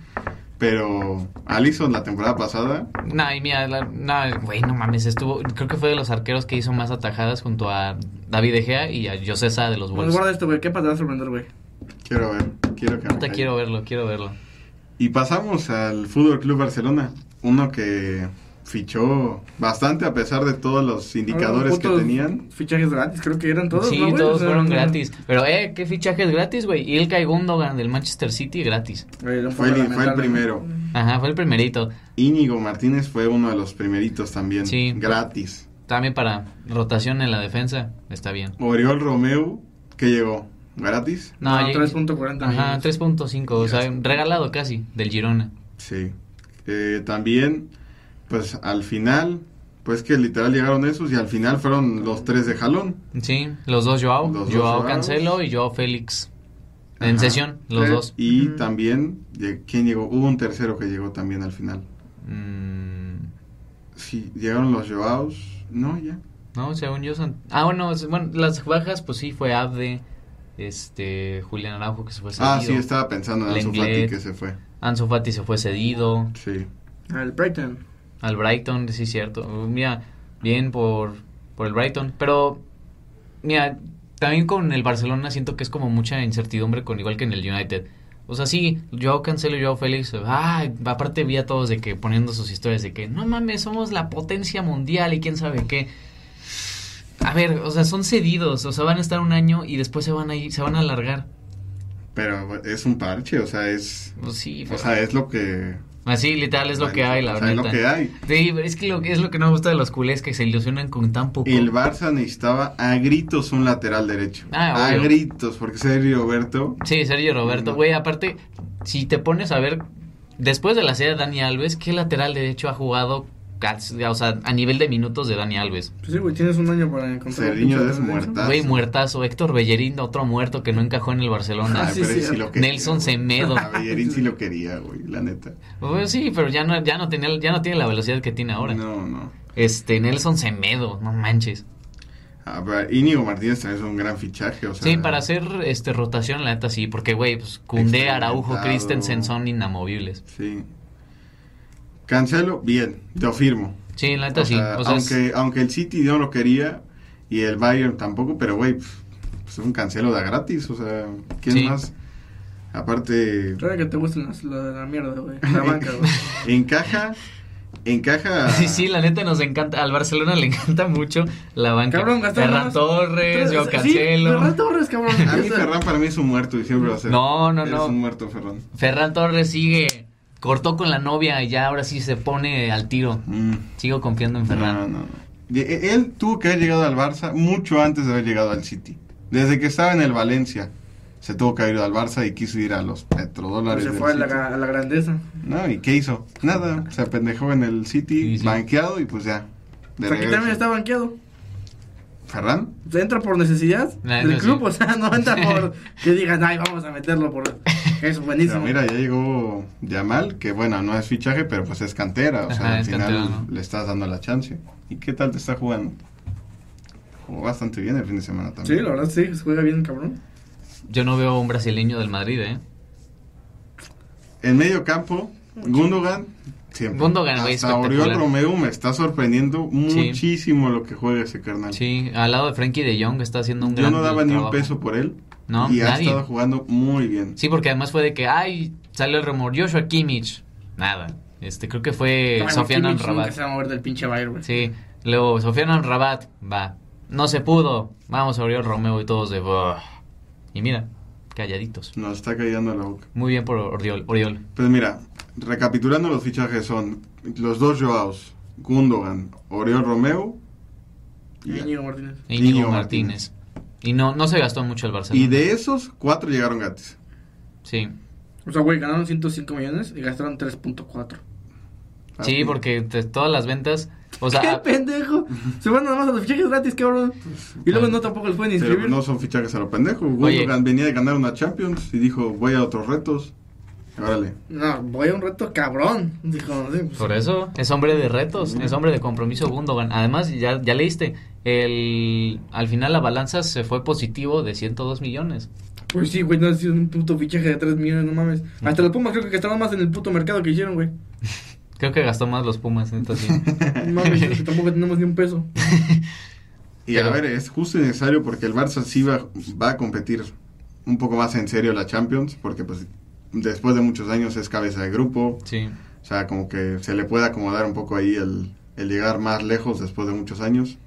Pero Allison la temporada pasada. No, y mira, la- no, güey, no mames, estuvo, creo que fue de los arqueros que hizo más atajadas junto a David De Gea y a José Sá de los Pues Wolves. guarda esto, güey. ¿Qué pasa? Te va a sorprender, güey. Quiero ver. Quiero que calle. quiero verlo, quiero verlo. Y pasamos al Fútbol Club Barcelona. Uno que fichó bastante a pesar de todos los indicadores que tenían. Fichajes gratis, creo que eran todos. sí, todos fueron no- gratis. Pero, eh, qué fichajes gratis, güey. Y el Gundogan del Manchester City gratis. Fue el- fue primero. Ajá, fue el primerito. Íñigo Martínez fue uno de los primeritos también. Sí. Gratis. También para rotación en la defensa, está bien. Oriol Romeu, que llegó gratis. No, lleg- 3.40 Ajá, millones. 3.5, o sea, regalado casi, del Girona. Sí. Eh, también, pues al final, pues que literal llegaron esos y al final fueron los tres de jalón. Sí, los dos Joao, Los Joao. Cancelo y Joao Félix. En sesión, los Sí. dos. Y Ujú. también, ¿quién llegó? Hubo un tercero que llegó también al final. Mm, Sí, llegaron los Joaos. No, ya. no, según yo son... Ah, bueno, bueno, las bajas, pues sí, fue Abde, este, Julián Araujo que se fue cedido. Ah, sí, estaba pensando en Ansu Fati Lenglet. que se fue. Ansu Fati se fue cedido. Sí. Al Brighton. Al Brighton, sí, cierto. Uh, Mira, bien por, por el Brighton. Pero, mira, también con el Barcelona siento que es como mucha incertidumbre, con igual que en el United. O sea, sí, Joao Cancelo y Joao Félix, ah, aparte vi a todos de que poniendo sus historias de que, no mames, somos la potencia mundial y quién sabe qué. A ver, o sea, son cedidos, o sea, van a estar un año y después se van a ir, se van a alargar. Pero es un parche, o sea, es. Pues sí, O sea, es lo que. Así literal es lo que hay, la sea, es verdad. lo que hay. Sí, pero es que lo, es lo que no me gusta de los culés, que se ilusionan con tan poco. El Barça necesitaba a gritos un lateral derecho. Ah, a gritos, porque Sergio Roberto. Sí, Sergio Roberto. No. Güey, aparte, si te pones a ver, después de la serie de Dani Alves, ¿qué lateral derecho ha jugado, o sea, a nivel de minutos de Dani Alves? Pues sí, güey, tienes un año para encontrar. pinche es muertazo. Güey, muertazo. Héctor Bellerín, otro muerto que no encajó en el Barcelona. Ah, Ay, sí, pero sí, él sí lo quería, Nelson güey. Semedo. A Bellerín sí lo quería, güey, la neta. Pues sí, pero ya no, ya no tenía, ya no tiene la velocidad que tiene ahora. No, no. Este, Nelson Semedo, no manches. Ah, pero Íñigo Martínez también es un gran fichaje, o sea. Sí, para hacer este rotación, la neta sí, porque güey, pues Cundé, Araujo. Christensen son inamovibles. Sí. Cancelo, bien, lo firmo. Sí, la neta O sí. sea, O sea, es- aunque, aunque el City no lo quería y el Bayern tampoco, pero güey, pues, pues un cancelo da gratis, o sea, ¿quién Sí. más? Aparte, Claro que te gustan las- lo de la mierda, güey. La banca, güey. encaja, encaja. Sí, sí, la neta nos encanta. Al Barcelona le encanta mucho la banca. Cabrón, Ferran más- Torres, Joao Sí, Cancelo. Ferran Torres, cabrón. A mí Ferran para mí es un muerto y siempre va a ser. No, no, Eres no. un muerto, Ferran. Ferran Torres sigue. Cortó con la novia y ya ahora sí se pone al tiro. Mm. Sigo confiando en No, Ferran. no, no. Y- e- Él tuvo que haber llegado al Barça mucho antes de haber llegado al City. Desde que estaba en el Valencia, se tuvo que ir al Barça y quiso ir a los petrodólares. Se del fue a la, City. a la grandeza. No, ¿y qué hizo? Nada, se apendejó en el City, Sí, sí. banqueado y pues ya. De O sea, aquí también está banqueado. ¿Ferran? Entra por necesidad Nah, del club, sí. o sea, no entra por que digan, ay, vamos a meterlo por... Es buenísimo. Pero mira, ya llegó Yamal, que bueno, no es fichaje, pero pues es cantera. O sea, Ajá, al final le estás dando la chance. ¿Y qué tal te está jugando? Jugó bastante bien el fin de semana Sí, también. la verdad sí, se juega bien, cabrón. Yo no veo un brasileño del Madrid, ¿eh? En medio campo, Gundogan. Siempre. Gundogan, güey, Hasta Oriol. Romeo me está sorprendiendo Sí. muchísimo lo que juega ese carnal. Sí, al lado de Frankie de Jong está haciendo un Yo gran no daba ni un peso por él. No, y ha nadie. estado jugando muy bien. Sí, porque además fue de que, ay, sale el rumor, Joshua Kimmich. Nada. Este, creo que fue Bueno, Sofiane Kimmich nunca Amrabat. se va a mover del pinche Bayern, güey. Sí, luego Sofiane Amrabat, va. No se pudo. Vamos a Oriol Romeo y todos de... Y mira, calladitos. Nos está callando la boca. Muy bien por Oriol. Oriol. Pues mira, recapitulando los fichajes son los dos Joaos, Gundogan, Oriol Romeo Y Íñigo Martínez. E Íñigo Martínez. Y no, no se gastó mucho el Barcelona. y de esos cuatro llegaron gratis. Sí. O sea, güey, ganaron 105 millones y gastaron 3.4. Sí, Así. porque de todas las ventas... O sea, ¡Qué a- pendejo! Se van nada más a los fichajes gratis, cabrón. Y luego Ah. no tampoco les pueden Pero inscribir. no son fichajes a lo pendejo. Gundogan venía de ganar una Champions y dijo, voy a otros retos. Órale. No, voy a un reto cabrón. Dijo, sí, pues, Por eso, es hombre de retos, es hombre de compromiso Gundogan. Además, ya, ya leíste, el, al final la balanza se fue positivo de 102 millones. Pues sí, güey, no ha sido un puto fichaje de 3 millones, no mames. Hasta los Pumas creo que gastaron más en el puto mercado que hicieron, güey. Creo que gastó más los Pumas, entonces. No mames, es que tampoco tenemos ni un peso. Y Pero- a ver, es justo y necesario porque el Barça sí va, va a competir un poco más en serio la Champions, porque pues después de muchos años es cabeza de grupo, Sí, o sea, como que se le puede acomodar un poco ahí el, el llegar más lejos después de muchos años.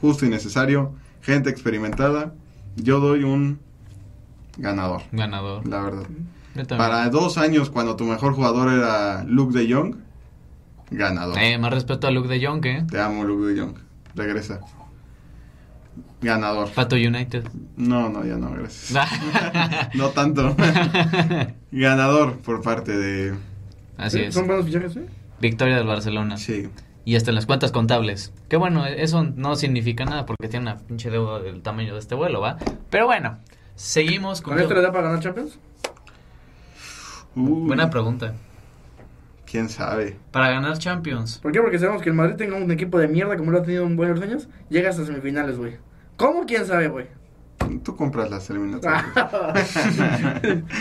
Justo y necesario, gente experimentada, yo doy un ganador, ganador. la verdad. Para dos años, cuando tu mejor jugador era Luke de Jong, ganador. Eh, más respeto a Luke de Jong, ¿eh? Te amo, Luke de Jong. Regresa. Ganador. Pato United. No, no, ya no, gracias. no tanto. Ganador por parte de... Así Sí, es. Son buenos fichajes, ¿eh? Victoria del Barcelona. Sí. Y hasta en las cuentas contables. Que bueno, eso no significa nada porque tiene una pinche deuda del tamaño de este vuelo, ¿va? Pero bueno, seguimos con... ¿Con esto le da para ganar Champions? Uy, Buena pregunta. ¿Quién sabe? Para ganar Champions. ¿Por qué? Porque sabemos que el Madrid tenga un equipo de mierda como lo ha tenido en buenos años. Llega hasta semifinales, güey. ¿Cómo? ¿Quién sabe, güey? Tú compras las eliminatorias.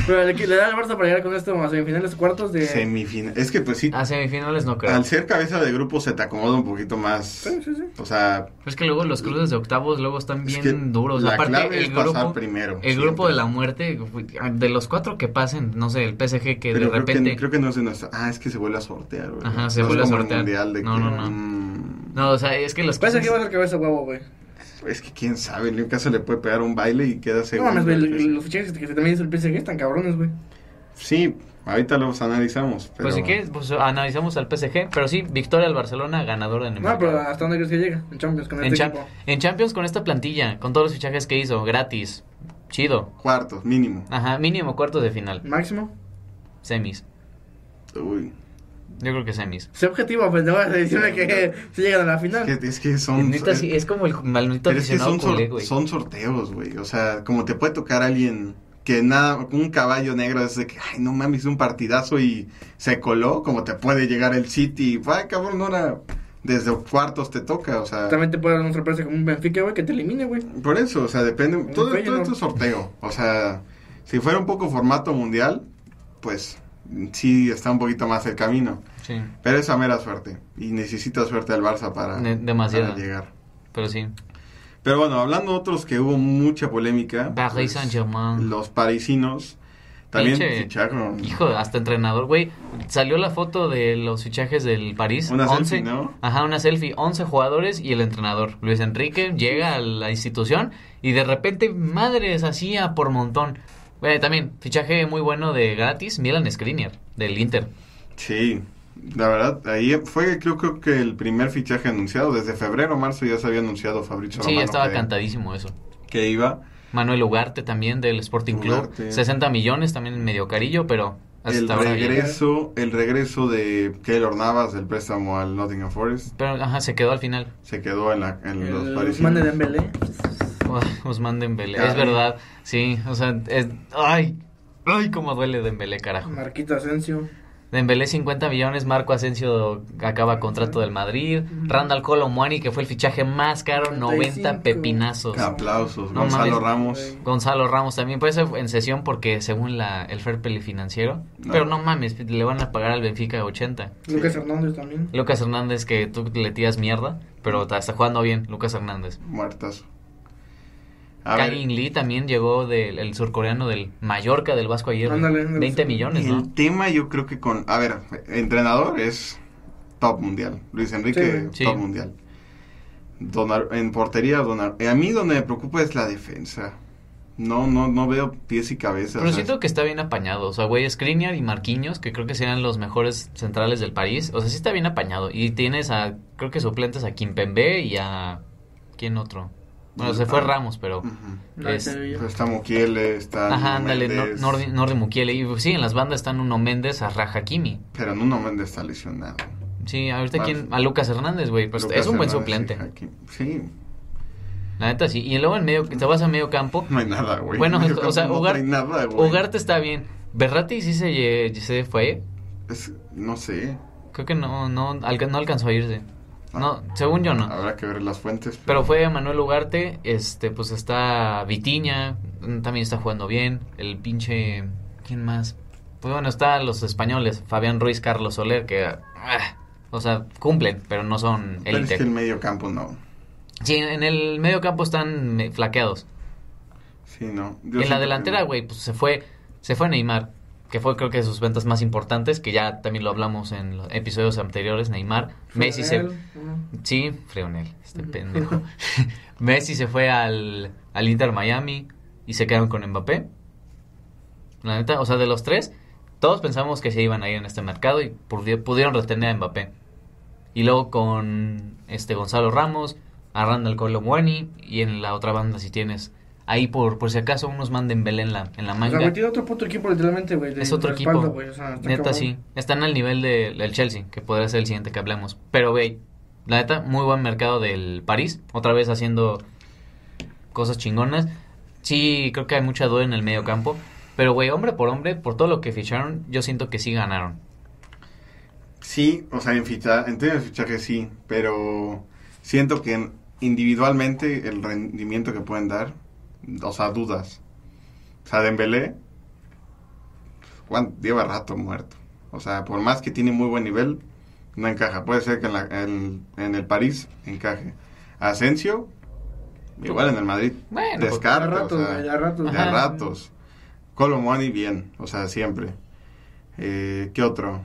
Pero le, le da al Barça para llegar con esto a semifinales, cuartos de... Semifinal. Es que pues sí, A semifinales no creo. al ser cabeza de grupo se te acomoda un poquito más. Sí, sí, sí. O sea, Pero es que luego los cruces de octavos luego están Es bien que duros. la Aparte, clave el es pasar grupo, primero, el siempre. grupo de la muerte, de los cuatro que pasen, no sé, el PSG que pero de creo, repente... que, creo que no es de nuestra. Ah, es que se vuelve a sortear, güey. Ajá, se No vuelve a sortear. mundial de No, que, no, no. mm, No, o sea, es que los cruces- que va a ser cabeza huevo, güey. Es que quién sabe, en caso le puede pegar un baile y queda No segundo. mames, güey, los fichajes que también hizo el PSG están cabrones, güey. Sí, ahorita los analizamos. Pero... Pues si quieres, pues analizamos al PSG, pero sí, victoria al Barcelona, ganador en el No, pero. ¿hasta dónde crees que llega? En Champions, con en, este equipo. en Champions con esta plantilla, con todos los fichajes que hizo, gratis, chido. Cuartos, mínimo. Ajá, mínimo cuartos de final, Máximo. semis. Uy. Yo creo que semis. Sé objetivo, pues no vas a decirme que se llegan a la final. Es que, es que son. Neta, es como el maldito pero es que son, culé, güey. son sorteos, güey. O sea, como te puede tocar alguien que nada, un caballo negro es de que, ay, no mames, un partidazo y se coló, como te puede llegar el City. Ay, cabrón, ahora desde cuartos te toca, o sea. También te puede dar una sorpresa como un Benfica, güey, que te elimine, güey. Por eso, o sea, depende. Todo, todo esto es sorteo. O sea, si fuera un poco formato mundial, pues sí está un poquito más el camino. Sí, Pero es a mera suerte. Y necesita suerte al Barça para, para llegar. pero sí. Pero bueno, hablando de otros que hubo mucha polémica. Paris pues, Saint-Germain. Los parisinos también Pinche- ficharon. Hijo, hasta entrenador, güey. Salió la foto de los fichajes del París. Una 11, selfie, ¿no? Ajá, una selfie. 11 jugadores y el entrenador. Luis Enrique llega a la institución y de repente, madres, hacía por montón. También, fichaje muy bueno de gratis, Milan Skriniar, del Inter. Sí, la verdad, ahí fue creo, creo que el primer fichaje anunciado. Desde febrero o marzo ya se había anunciado Fabrizio Sí, ya estaba que, cantadísimo eso. que iba. Manuel Ugarte también del Sporting Club. Ugarte. 60 millones también en medio carillo, pero El hasta ahora bien. regreso, el regreso de Keylor Navas del préstamo al Nottingham Forest Pero ajá, se quedó al final. se quedó en, la, en los El parisinos. Usman de Dembélé. Usman Dembélé, Caray. es verdad. Sí, o sea, es, ay, ay, cómo duele Dembélé, carajo. Marquito Asensio. Dembélé 50 millones, Marco Asensio acaba contrato del Madrid, Randall Colomwani que fue el fichaje más caro, 90 95. pepinazos. Aplausos, No Gonzalo mames. Ramos. Gonzalo Ramos también puede ser en sesión porque según la, el fair play financiero, No. pero no mames, le van a pagar al Benfica 80. Lucas Hernández también. Lucas Hernández que tú le tiras mierda, pero está, está jugando bien, Lucas Hernández. Muertazo. A Lee también llegó del el surcoreano del Mallorca del Vasco ayer, Ándale, ándale, 20 sí. millones, ¿no? el tema yo creo que con... A ver, entrenador es top mundial. Luis Enrique, Sí. top Sí. mundial. Donar- en portería, donar, a mí donde me preocupa es la defensa. No, no, no veo pies y cabezas. Pero o sea, siento que está bien apañado. O sea, güey, Skriniar y Marquinhos, que creo que serían los mejores centrales del París. O sea, sí está bien apañado. Y tienes a, creo que suplentes a Kimpembe y a... ¿Quién otro? Bueno, se fue. Ramos, pero... La de Es- está Mukiele, está... Ajá, Nuno ándale, Nordi, Nordi Mukiele. Y pues, sí, en las bandas están Uno Méndez, a Hakimi. Pero Nuno Méndez está lesionado. Sí, ahorita Vas. quién... A Lucas Hernández, güey. Pues Lucas es un buen Hernández suplente. Sí, La neta sí. Y luego en medio... Te vas a medio campo. no hay nada, güey. Bueno, Medio o sea, no Ugar- trae nada, güey. Ugarte está bien. Berratti sí se, lle- se fue. Es- no sé. Creo que no, no, alca- no alcanzó a irse. No, según yo no. Habrá que ver las fuentes. Pero fue Manuel Ugarte, este, pues está Vitiña, mm, también está jugando bien, el pinche, ¿quién más? Pues bueno, están los españoles, Fabián Ruiz, Carlos Soler, que, ah, o sea, cumplen, pero no son Pero es élite. que el medio campo no. Sí, en el medio campo están eh, flaqueados. Sí, no. Yo en la delantera, güey, pues se fue, se fue Neymar, que fue creo que de sus ventas más importantes, que ya también lo hablamos en los episodios anteriores, Neymar. Messi se... Sí, Freonel, este pendejo. Messi se fue al, al Inter Miami y se quedaron con Mbappé. La neta, o sea, de los tres, todos pensamos que se iban a ir en este mercado y pudi- pudieron retener a Mbappé. Y luego con este Gonzalo Ramos, a Randall Colomwani y en la otra banda si tienes ahí por, por si acaso unos manden Belén en la, en la O sea, manga. tiene otro puto equipo literalmente, güey. Es otro equipo. o sea, Neta, sí. Están al nivel de- del Chelsea, que podría ser el siguiente que hablemos. Pero, güey, la neta, muy buen mercado del París. Otra vez haciendo cosas chingonas. Sí, creo que hay mucha duda en el medio campo. Pero, güey, hombre por hombre, por todo lo que ficharon, yo siento que sí ganaron. Sí, o sea, en, ficha, en términos de fichaje sí, pero siento que en- individualmente el rendimiento que pueden dar, o sea, dudas. O sea, Dembélé Juan, lleva rato muerto. O sea, por más que tiene muy buen nivel, no encaja. Puede ser que en, la- en- en el París encaje. Asensio, igual en el Madrid, Bueno, descarta. de ratos, o sea, güey, de ratos. Colomwani bien, o sea, siempre. Eh, ¿Qué otro?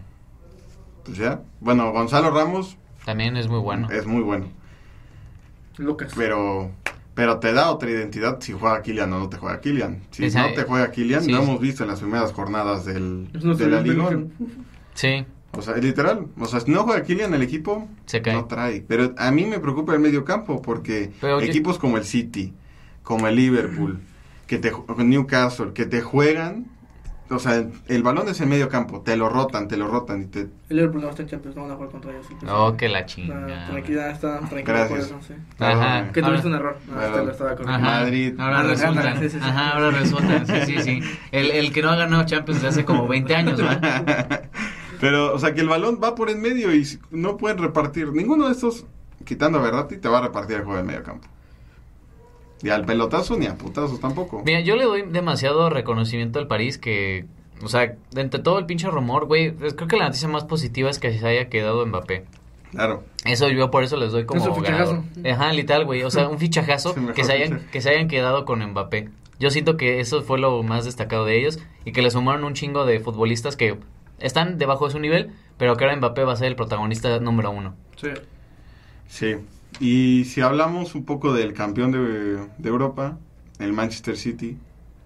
Pues ya. Bueno, Gonzalo Ramos También es muy bueno. es muy bueno, Lucas. pero pero te da otra identidad si juega Kylian o no te juega Kylian. Si Esa- no te juega Kylian, sí, lo hemos visto en las primeras jornadas del, nuestro de la Liga. Sí, O sea, literal. O sea, si no juega Kylian, el equipo se cae. no trae. Pero a mí me preocupa el medio campo porque Pero yo- equipos como el City, como el Liverpool, que te Newcastle, que te juegan, o sea, el balón es el medio campo, te lo rotan, te lo rotan y te El Liverpool no está en Champions, no van a jugar contra ellos. sí. que la chingada. tranquila, está tranquila por Gracias. eso, sí. Ajá. Que tuviste un error. No, este lo estaba corrigiendo. Ajá. Madrid. Ahora Ah, resulta. sí, sí, sí. Ajá, ahora resulta. Sí, sí, sí. El, el que no ha ganado Champions desde hace como 20 años, ¿verdad? Pero, o sea, que el balón va por en medio y no pueden repartir. Ninguno de estos, quitando a Verratti, te va a repartir el juego de medio campo. Y al pelotazo ni a putazos tampoco. Mira, yo le doy demasiado reconocimiento al París que, o sea, entre todo el pinche rumor, güey, creo que la noticia más positiva es que se haya quedado Mbappé. Claro. Eso yo por eso les doy como Es un fichajazo. ganador. Ajá, literal, güey, o sea, un fichajazo que se hayan fichaje. que se hayan quedado con Mbappé. Yo siento que eso fue lo más destacado de ellos y que le sumaron un chingo de futbolistas que están debajo de su nivel, pero que ahora Mbappé va a ser el protagonista número uno. Sí. Sí. Y si hablamos un poco del campeón de, de Europa, el Manchester City,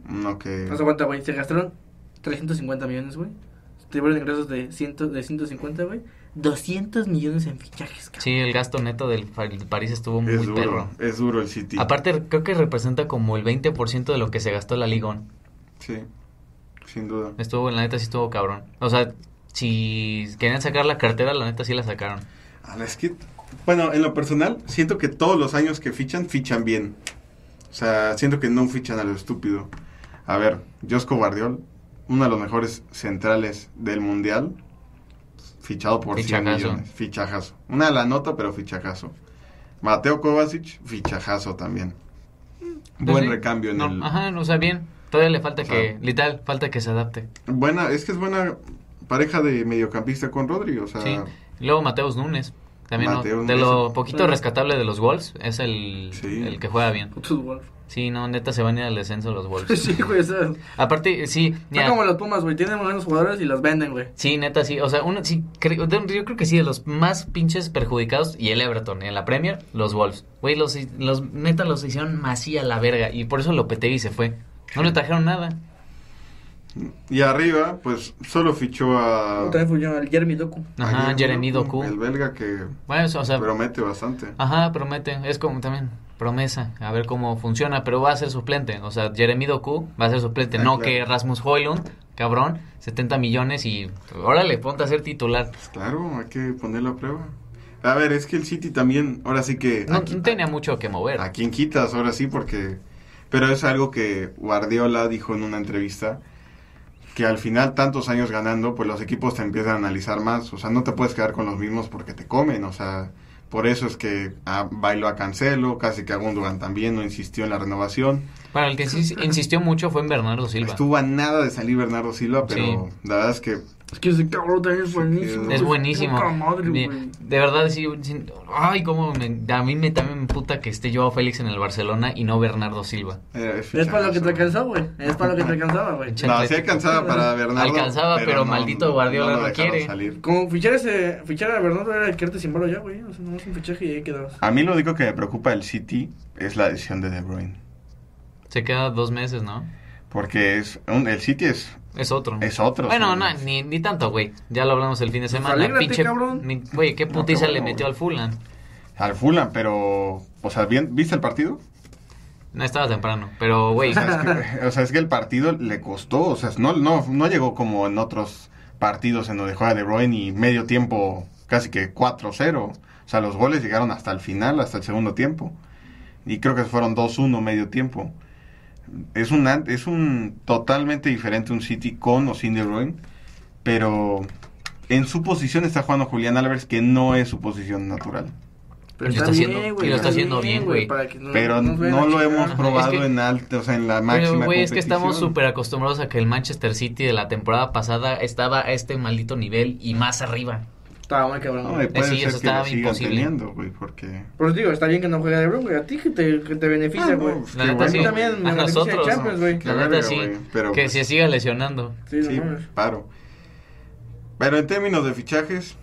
uno que... No se aguanta, güey. Se gastaron 350 millones, güey. Tuvieron ingresos de, 100, de 150, güey. 200 millones en fichajes, cabrón. Sí, el gasto neto del París estuvo muy Es duro, perro. es duro el City. Aparte, creo que representa como el 20% de lo que se gastó la Ligón. Sí, sin duda. Estuvo, la neta sí estuvo cabrón. O sea, si querían sacar la cartera, la neta sí la sacaron. Ah, es que, bueno, en lo personal, siento que todos los años que fichan, fichan bien. O sea, siento que no fichan a lo estúpido. A ver, Josco Guardiol, uno de los mejores centrales del mundial, fichado por 100 Fichajazo. millones. Fichajazo. Una la nota, pero fichajazo. Mateo Kovacic, fichajazo también. Buen Pues sí, recambio en no, el... Ajá, no, o sea, bien. Todavía le falta O sea, que, literal, falta que se adapte. Buena, es que es buena pareja de mediocampista con Rodri, o sea... Sí. Luego Mateus Núñez. También de lo poquito rescatable de los Wolves, es el, Sí. el que juega bien. Putos Wolves. Sí, no, neta se van a ir al descenso los Wolves. Sí, güey, o sea, Aparte, sí, Son como los Pumas, güey. Tienen buenos jugadores y los venden, güey. sí, neta, sí. O sea, uno, sí, creo- de- yo creo que sí, de los más pinches perjudicados, y el Everton, en la Premier, los Wolves. Güey, los, los, neta los hicieron masía a la verga, y por eso Lopetegui se fue. No le trajeron nada. Y arriba, pues, solo fichó a... Otra vez yo, el Jeremy Doku. Ajá, a Jeremy Doku. El belga que Bueno, eso, o sea, promete bastante. Ajá, promete. Es como también promesa. A ver cómo funciona. Pero va a ser suplente. O sea, Jeremy Doku va a ser suplente. Ah, no claro. que Rasmus Hoylund, cabrón. 70 millones y. Órale, ponte a ser titular. Claro, hay que ponerlo a prueba. A ver, es que el City también, ahora sí que... No, aquí- no tenía mucho que mover. ¿A quién quitas? Ahora sí, porque... Pero es algo que Guardiola dijo en una entrevista, que al final, tantos años ganando, pues los equipos te empiezan a analizar más. O sea, no te puedes quedar con los mismos porque te comen. O sea, por eso es que a, bailó a Cancelo, casi que a Gundogan también no insistió en la renovación. Bueno, el que sí insistió mucho fue en Bernardo Silva. Estuvo a nada de salir Bernardo Silva, pero la verdad es que Es que ese cabrón también es buenísimo. Es buenísimo. Puta madre, De, güey. de verdad, sí, sí. Ay, cómo me- a mí me también me puta que esté Joao Félix en el Barcelona y no Bernardo Silva. eh, Es para lo que te alcanzó, güey. Es para lo que te alcanzaba, güey. No, sí alcanzaba para Bernardo. Alcanzaba, pero maldito Guardiola no quiere. salir. Como fichar ese, fichar a Bernardo era quedarte sin balo ya, güey. O sea, no es un fichaje y ahí quedabas. A mí lo único que me preocupa del City es la decisión de De Bruyne. Se queda dos meses, ¿no? Porque es un- el City es, Es otro. es otro. Bueno, no, ni, ni tanto, güey. Ya lo hablamos el fin de semana. Pues Pinche, cabrón. ni- Güey, qué No, putiza le metió al Fulham. Al Fulham, pero... O sea, bien, ¿viste el partido? No estaba temprano, pero, güey. O sea, es que, o sea, es que el partido le costó. O sea, no, no, no llegó como en otros partidos en donde juega De Bruyne y medio tiempo casi que 4-0. O sea, los goles llegaron hasta el final, hasta el segundo tiempo. Y creo que fueron 2-1 medio tiempo. Es un, an- es un totalmente diferente un City con o sin De Bruyne. Pero en su posición está jugando Julián Álvarez, que no es su posición natural. Pero está haciendo- lo está haciendo bien, güey. no- Pero no lo hemos probado es que- en alto, o sea, en la máxima Pero, güey, es que estamos súper acostumbrados a que el Manchester City de la temporada pasada estaba a este maldito nivel y más arriba. Estaba muy cabrón. No, güey. y puede sí, ser eso que lo sigan imposible. teniendo, güey, porque... Por eso digo, está bien que no juegue de Bruyne, güey. A ti que te, que te beneficia, Ah, no, güey. pues, La qué neta bueno. sí. también me a beneficia nosotros. de Champions, güey. La neta sí. güey, pero, que pues, se siga lesionando. Sí, Sí, no paro. Pero en términos de fichajes,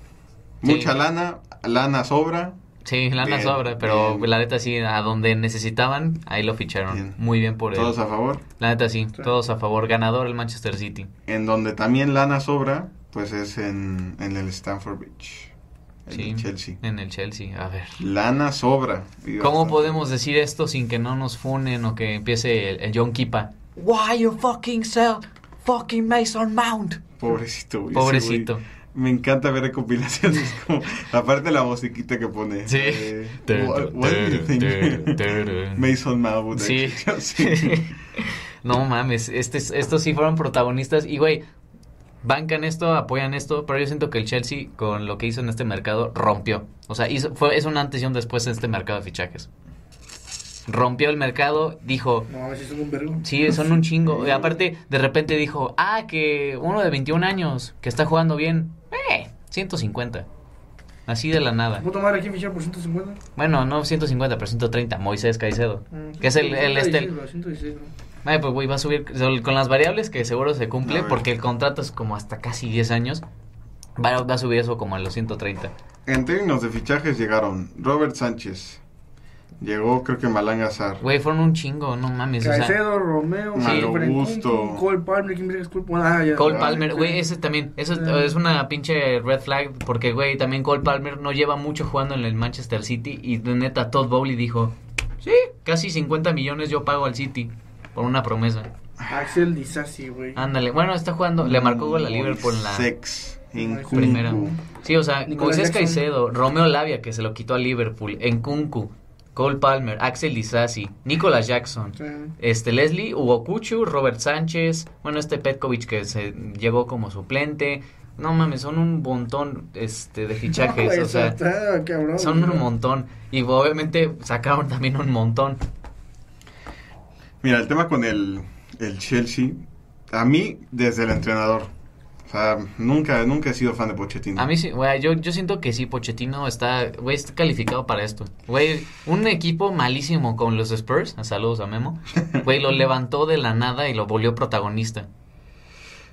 Sí. mucha lana, lana sobra. Sí, lana Bien, sobra, pero bien. la neta sí, a donde necesitaban, ahí lo ficharon. Bien. Muy bien por él. Todos a favor. La neta sí, todos a favor. Ganador el Manchester City. En donde también lana sobra, pues es en, en el Stanford Bridge. En Sí, el Chelsea. en el Chelsea. A ver. Lana sobra. ¿Cómo podemos decir esto sin que no nos funen o que empiece el, el John Kipa? Why you fucking sell fucking Mason Mount? Pobrecito, güey. Pobrecito. güey. Me encanta ver recopilaciones como aparte la musiquita que pone. Sí. eh, what, what do you think? Mason Mount. Sí. Sí. no mames, este, estos sí fueron protagonistas y güey, bancan esto, apoyan esto, pero yo siento que el Chelsea con lo que hizo en este mercado rompió. O sea, hizo, fue, es un antes y un después en este mercado de fichajes. Rompió el mercado, dijo, No, si son un vergo. Sí, son un chingo. Y aparte, de repente dijo, ah, que uno de 21 años, que está jugando bien, eh, 150. Así de la nada. Puta madre, ¿quién fichó por 150? Bueno, no 150, pero 130, Moisés Caicedo. Que es el, el, este, 116, bro, 116, bro. Ay, pues güey, va a subir con las variables que seguro se cumple, porque el contrato es como hasta casi 10 años. Va, va a subir eso como a los 130. En términos de fichajes llegaron Robert Sánchez, Llegó, creo que Malanga Sar. Güey, fueron un chingo, no mames. O sea, Caicedo, Romeo, Sí. Christopher Malo gusto. Cole Palmer, ¿quién es Cole Palmer? Ah, ya. Cole Palmer, sí. güey, ese también, eso es, Ah. es una pinche red flag, porque, güey, también Cole Palmer no lleva mucho jugando en el Manchester City y de neta Todd Bowley dijo, sí, casi 50 millones yo pago al City por una promesa. Axel Disasi, güey. Ándale, bueno, está jugando, le marcó gol a Liverpool en la Sex. En primera. Sí, o sea, Moisés. Caicedo, Romeo Lavia, que se lo quitó a Liverpool, Nkunku, Cole Palmer, Axel Disasi, Nicolas Jackson, Sí. este Leslie, Hugo Cuchu, Robert Sánchez, bueno, este Petkovic que se llegó como suplente. No mames, son un montón este de fichajes, No, o sea, está cabrón, son un montón y obviamente sacaron también un montón. Mira, el tema con el, el Chelsea, a mí, desde el entrenador. O sea, nunca, nunca he sido fan de Pochettino. A mí sí, güey, yo, yo siento que sí, Pochettino está, güey, está calificado para esto. Güey, un equipo malísimo con los Spurs, saludos a Memo, güey, lo levantó de la nada y lo volvió protagonista.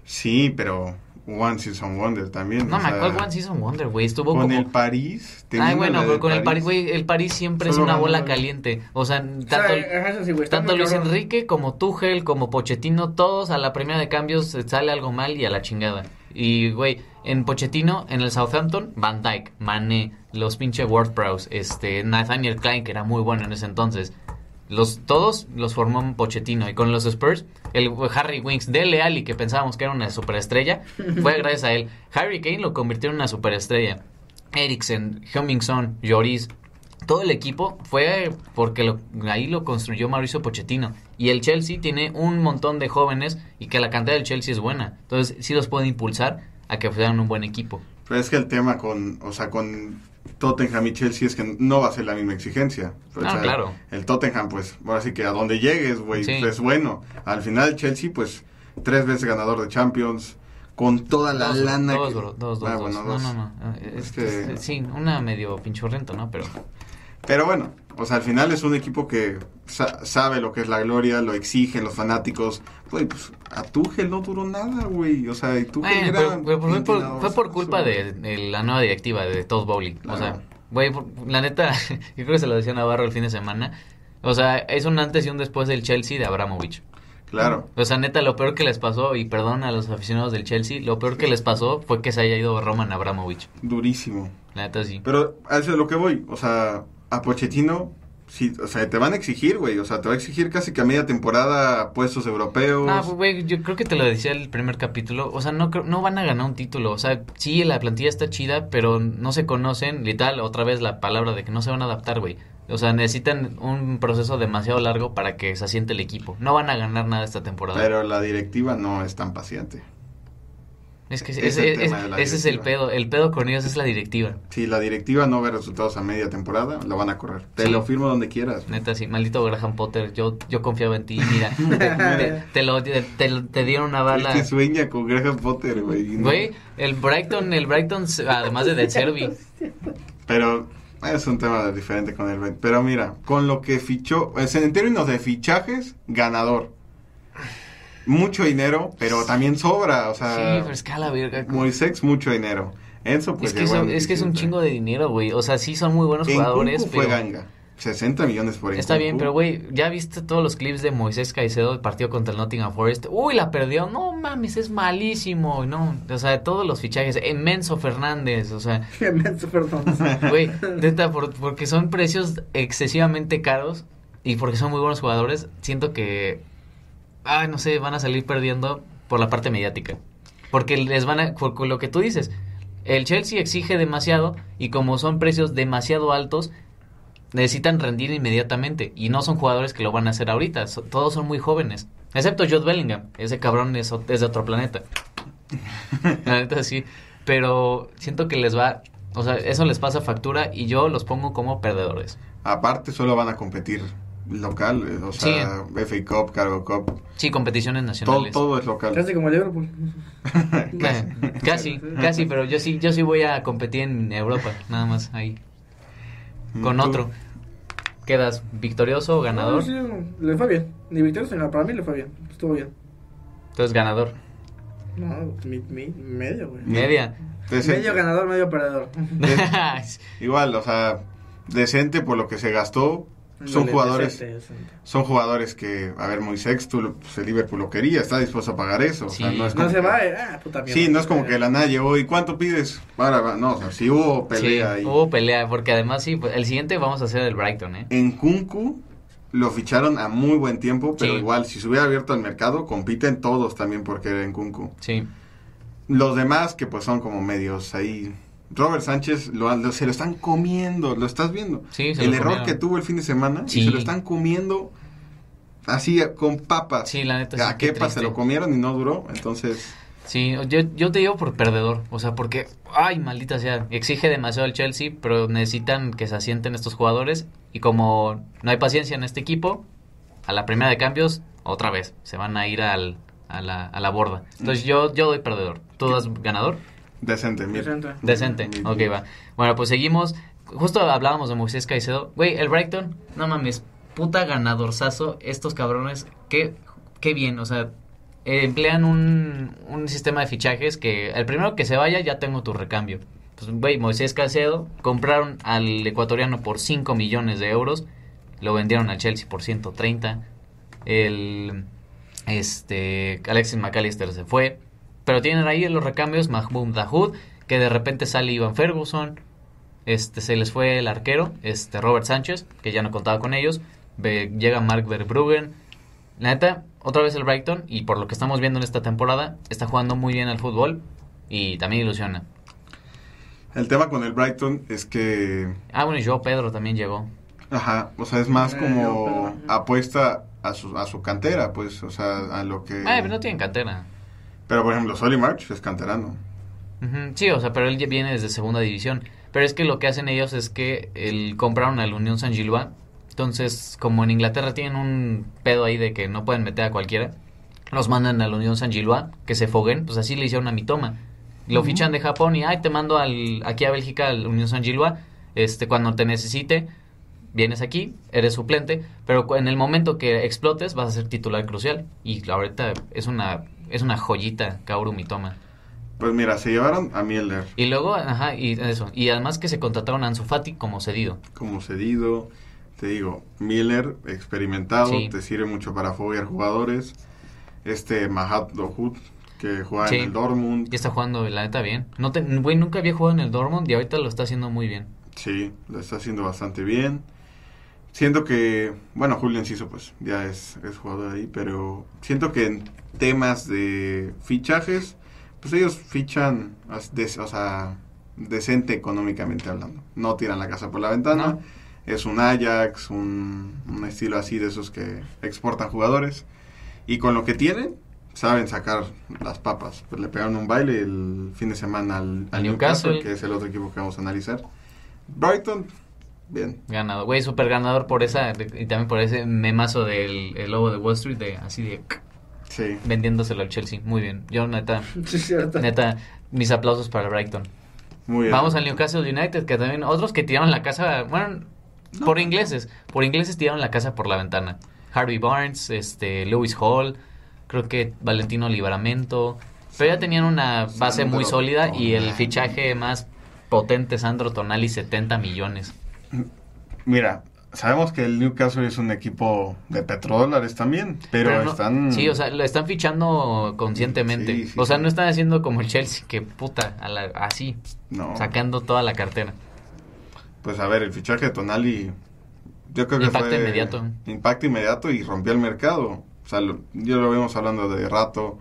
Sí, pero One Season Wonder también. No me sea, acuerdo One Season Wonder, güey, estuvo Con como... el París. Ay, bueno, pero con el París, güey, el París siempre es una bola la- caliente. O sea, O sea, tanto, sí, Luis cabrón. Enrique como Tuchel, como Pochettino, todos a la primera de cambios sale algo mal y a la chingada. Y, güey, en Pochettino, en el Southampton, Van Dyke, Mané, los pinche Ward-Prowse, este, Nathaniel Klein, que era muy bueno en ese entonces. Los, todos los formó Pochettino. Y con los Spurs, el Harry Winks, Dele Alli, que pensábamos que era una superestrella, fue gracias a él. Harry Kane lo convirtió en una superestrella. Eriksen, Hummingson, Lloris, todo el equipo fue porque lo- ahí lo construyó Mauricio Pochettino. Y el Chelsea tiene un montón de jóvenes y que la cantidad del Chelsea es buena. Entonces sí los puede impulsar a que sean un buen equipo. Pero es que el tema con, o sea, con Tottenham y Chelsea es que no va a ser la misma exigencia. Ah, sea, claro. El Tottenham, pues, ahora sí que a donde llegues, güey, Sí. pues, es bueno. Al final, Chelsea, pues, tres veces ganador de Champions, con toda la Dos, lana. dos, que- dos, dos, Ah, dos. bueno, No, dos. no, no. Eh, Es es- que- es- sí, una medio pinchurrento, ¿no? Pero Pero bueno, o sea, al final es un equipo que sa- sabe lo que es la gloria, lo exigen los fanáticos. Güey, pues a Tuchel no duró nada, güey. O sea, y Tuchel Bueno, era pero- pero fue, por, entrenador fue por culpa de, de la nueva directiva de Todd Bowley. O sea, güey, la neta, yo creo que se lo decía Navarro el fin de semana. O sea, es un antes y un después del Chelsea de Abramovich. Claro. O sea, neta, lo peor que les pasó, y perdón a los aficionados del Chelsea, lo peor que les pasó fue que se haya ido Roman Abramovich. Durísimo. La neta, sí. Pero a eso es lo que voy. O sea, a Pochettino, sí, o sea, te van a exigir, güey. O sea, te va a exigir casi que a media temporada puestos europeos. No, pues, güey, yo creo que te lo decía el primer capítulo. O sea, no, no van a ganar un título. O sea, sí, la plantilla está chida, pero no se conocen. Literal, otra vez la palabra de que no se van a adaptar, güey. O sea, necesitan un proceso demasiado largo para que se asiente el equipo. No van a ganar nada esta temporada. Pero la directiva no es tan paciente. Es que es ese, el es- la ese es el pedo. El pedo con ellos es la directiva. Si la directiva no ve resultados a media temporada, lo van a correr. Te Sí. lo firmo donde quieras. Neta, sí, maldito Graham Potter, yo, yo confiaba en ti, mira, te, te lo, te, dieron una Es bala. que sueña con Graham Potter, güey. Güey, el Brighton, el Brighton, además de Del Servi, Pero es un tema diferente con el. Pero mira, con lo que fichó, es en términos de fichajes, ganador. Mucho dinero, pero también sobra. O sí, sea, pero es que a la verga. Moisés, mucho dinero. Enzo, pues es, que son- es que es un 17. chingo de dinero, güey. O sea, sí son muy buenos En jugadores, Kunku fue pero... ganga. 60 millones por Está bien, pero güey, ¿ya viste todos los clips de Moisés Caicedo del partido contra el Nottingham Forest? Uy, la perdió. No mames, es malísimo. No, o sea, todos los fichajes. Menso Fernández, o sea, Menso, perdón. güey, neta, por- porque son precios excesivamente caros y porque son muy buenos jugadores, siento que, ay, no sé, van a salir perdiendo por la parte mediática. Porque les van a, por lo que tú dices, el Chelsea exige demasiado y como son precios demasiado altos, necesitan rendir inmediatamente y no son jugadores que lo van a hacer ahorita, so- todos son muy jóvenes, excepto Jude Bellingham, ese cabrón es, es de otro planeta. La neta sí, pero siento que les va, o sea, eso les pasa factura y yo los pongo como perdedores. Aparte, solo van a competir local. eh, O sea, FA Cup, Cargo Cup. Sí, competiciones nacionales. todo es local. Casi como el Liverpool. Eh, casi, casi, pero yo sí, yo sí voy a competir en Europa, nada más ahí. Con Mm, Tú- otro. ¿Quedas victorioso o ganador? No, sí, le fue bien. Ni victorioso ni nada. Para mí le fue bien. Estuvo bien. Entonces ganador. No, mi, mi, medio, güey. Media. Decente. Medio ganador, medio perdedor. Igual, o sea, decente por lo que se gastó. Son jugadores son jugadores que, a ver, Moisés, tú, pues, el Liverpool lo quería, está dispuesto a pagar eso. o sea, Sí. no es No se que- va, eh, ah, puta mierda. Sí, no es como que la nada llegó y ¿cuánto pides? Para, va- no, o sea, sí hubo pelea sí, ahí. hubo pelea, porque además sí, pues, el siguiente vamos a hacer el Brighton, ¿eh? En Kunku lo ficharon a muy buen tiempo, pero Sí. igual, si se hubiera abierto al mercado, compiten todos también por querer en Kunku. Sí. Los demás, que pues son como medios ahí. Robert Sánchez lo, lo- se lo están comiendo, lo estás viendo. Sí, se el lo error comieron. que tuvo el fin de semana, y se lo están comiendo así con papas. Sí, la neta, A Kepa se lo comieron y no duró, entonces... Sí, yo, yo te digo por perdedor, o sea, porque, ay, maldita sea, exige demasiado el Chelsea, pero necesitan que se asienten estos jugadores y como no hay paciencia en este equipo, a la primera de cambios, otra vez, se van a ir al, a, la, a la borda. Entonces yo, yo doy perdedor. ¿Tú das ganador? Decente, mira. Decente. Decente, ok, va. Bueno, pues seguimos. Justo hablábamos de Moisés Caicedo. Güey, el Brighton, no mames, puta ganadorzazo. Estos cabrones, qué, qué bien, o sea, eh, emplean un, un sistema de fichajes que el primero que se vaya ya tengo tu recambio. Pues, güey, Moisés Caicedo compraron al ecuatoriano por 5 millones de euros, lo vendieron al Chelsea por 130. El este Alexis McAllister se fue, pero tienen ahí en los recambios Mahmoud Dahoud, que de repente sale Ivan Ferguson, este se les fue el arquero, este Robert Sánchez, que ya no contaba con ellos, ve- llega Mark Verbruggen. La neta, otra vez el Brighton, y por lo que estamos viendo en esta temporada, está jugando muy bien al fútbol y también ilusiona. El tema con el Brighton es que... Ah, bueno, y Joe Pedro también llegó. Ajá, o sea, es más Eh, como yo, apuesta a su, a su cantera, pues, o sea, a lo que... Ay, pero no tienen cantera. Pero, por ejemplo, Solly March es canterano. Ujú, Sí, o sea, pero él ya viene desde segunda división. Pero es que lo que hacen ellos es que el, compraron al Unión San Gilois. Entonces, como en Inglaterra tienen un pedo ahí de que no pueden meter a cualquiera, los mandan al Unión San Gilois, que se foguen, pues así le hicieron a mi toma. Lo fichan de Japón y, ay, te mando al, aquí a Bélgica al Unión San Gilois, este, cuando te necesite, vienes aquí, eres suplente, pero en el momento que explotes vas a ser titular crucial. Y ahorita es una, es una joyita, Kaoru Mitoma. Pues mira, se llevaron a Mielder Y luego, ajá, y eso. Y además que se contrataron a Ansu Fati como cedido. como cedido. Te digo, Miller, experimentado, Sí. te sirve mucho para foguear jugadores. Este Mahat Dohut, que juega Sí. en el Dortmund. Y está jugando, la neta, bien. No te, güey, nunca había jugado en el Dortmund y ahorita lo está haciendo muy bien. Sí, lo está haciendo bastante bien. Siento que, bueno, Julio Enciso pues ya es, es jugador ahí, pero siento que en temas de fichajes, pues ellos fichan, o sea, decente económicamente hablando. No tiran la casa por la ventana. No. Es un Ajax, un, un estilo así de esos que exportan jugadores. Y con lo que tienen, saben sacar las papas. Pues le pegaron un baile el fin de semana al, Al Newcastle. que es el otro equipo que vamos a analizar. Brighton, bien. Ganado. Güey, súper ganador por esa. Y también por ese memazo del el lobo de Wall Street, de así de Sí. vendiéndoselo al Chelsea. Muy bien. Yo, neta, Sí, es cierto. neta, mis aplausos para Brighton. Muy bien. Vamos al Newcastle United, que también otros que tiraron la casa, bueno, por ingleses, por ingleses tiraron la casa por la ventana. Harvey Barnes, este, Lewis Hall, creo que Valentino Libramento, pero ya tenían una base muy sólida y el fichaje más potente, Sandro Tonali, 70 millones. Mira, sabemos que el Newcastle es un equipo de petrodólares también, pero, no- están... Sí, o sea, lo están fichando conscientemente. Sí, sí, o sea, sí. no están haciendo como el Chelsea, que puta, a la- así, No. sacando toda la cartera. Pues a ver, el fichaje de Tonali, yo creo que Impacto fue... inmediato. Impacto inmediato y rompió el mercado. O sea, lo, yo lo vimos hablando de rato,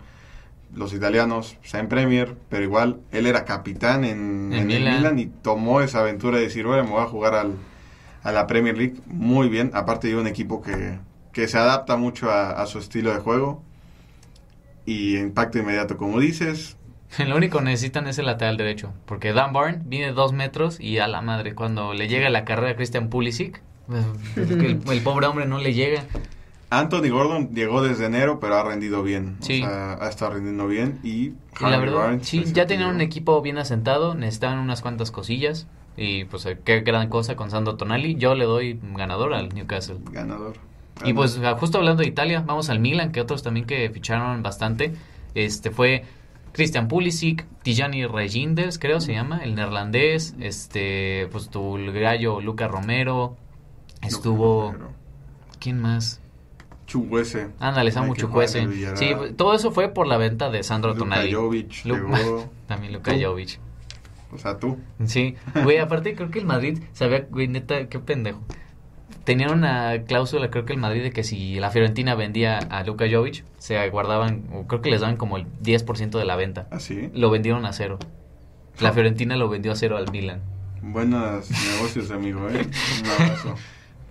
los italianos, o sea, en Premier, pero igual él era capitán en, En en el Milan. Milan y tomó esa aventura de decir, bueno, me voy a jugar al, a la Premier League muy bien. Aparte de un equipo que, que se adapta mucho a, a su estilo de juego. Y impacto inmediato, como dices, Lo único que necesitan es el lateral derecho. Porque Dan Barn viene dos metros y a la madre, cuando le llega la carrera a Christian Pulisic, el, el pobre hombre no le llega. Anthony Gordon llegó desde enero, pero ha rendido bien. Sí. O sea, ha estado rendiendo bien. Y, Y la verdad, Barnes, sí, ya tenían un equipo bien asentado, necesitaban unas cuantas cosillas. Y pues eh, qué gran cosa con Sandro Tonali. Yo le doy ganador al Newcastle. Ganador. Y pues justo hablando de Italia, vamos al Milan, que otros también que ficharon bastante. Este fue Christian Pulisic, Tijani Reginders, creo se llama, el neerlandés, este, pues tu gallo Luca Romero, Estuvo... ¿Quién más? Chuguese. Ándale, Samu el Sí, todo eso fue por la venta de Sandro Luka Tonali. Jovic Lu-. También Luka Tú. Jovic. O sea, tú. Sí, güey, aparte creo que el Madrid sabía, güey, neta, qué pendejo. Tenía una cláusula, creo que el Madrid, de que si la Fiorentina vendía a Luka Jovic, se guardaban, o creo que les daban como el 10% de la venta. Así. Lo vendieron a cero. La Fiorentina lo vendió a cero al Milan. Buenos negocios, amigo, ¿eh? Un abrazo.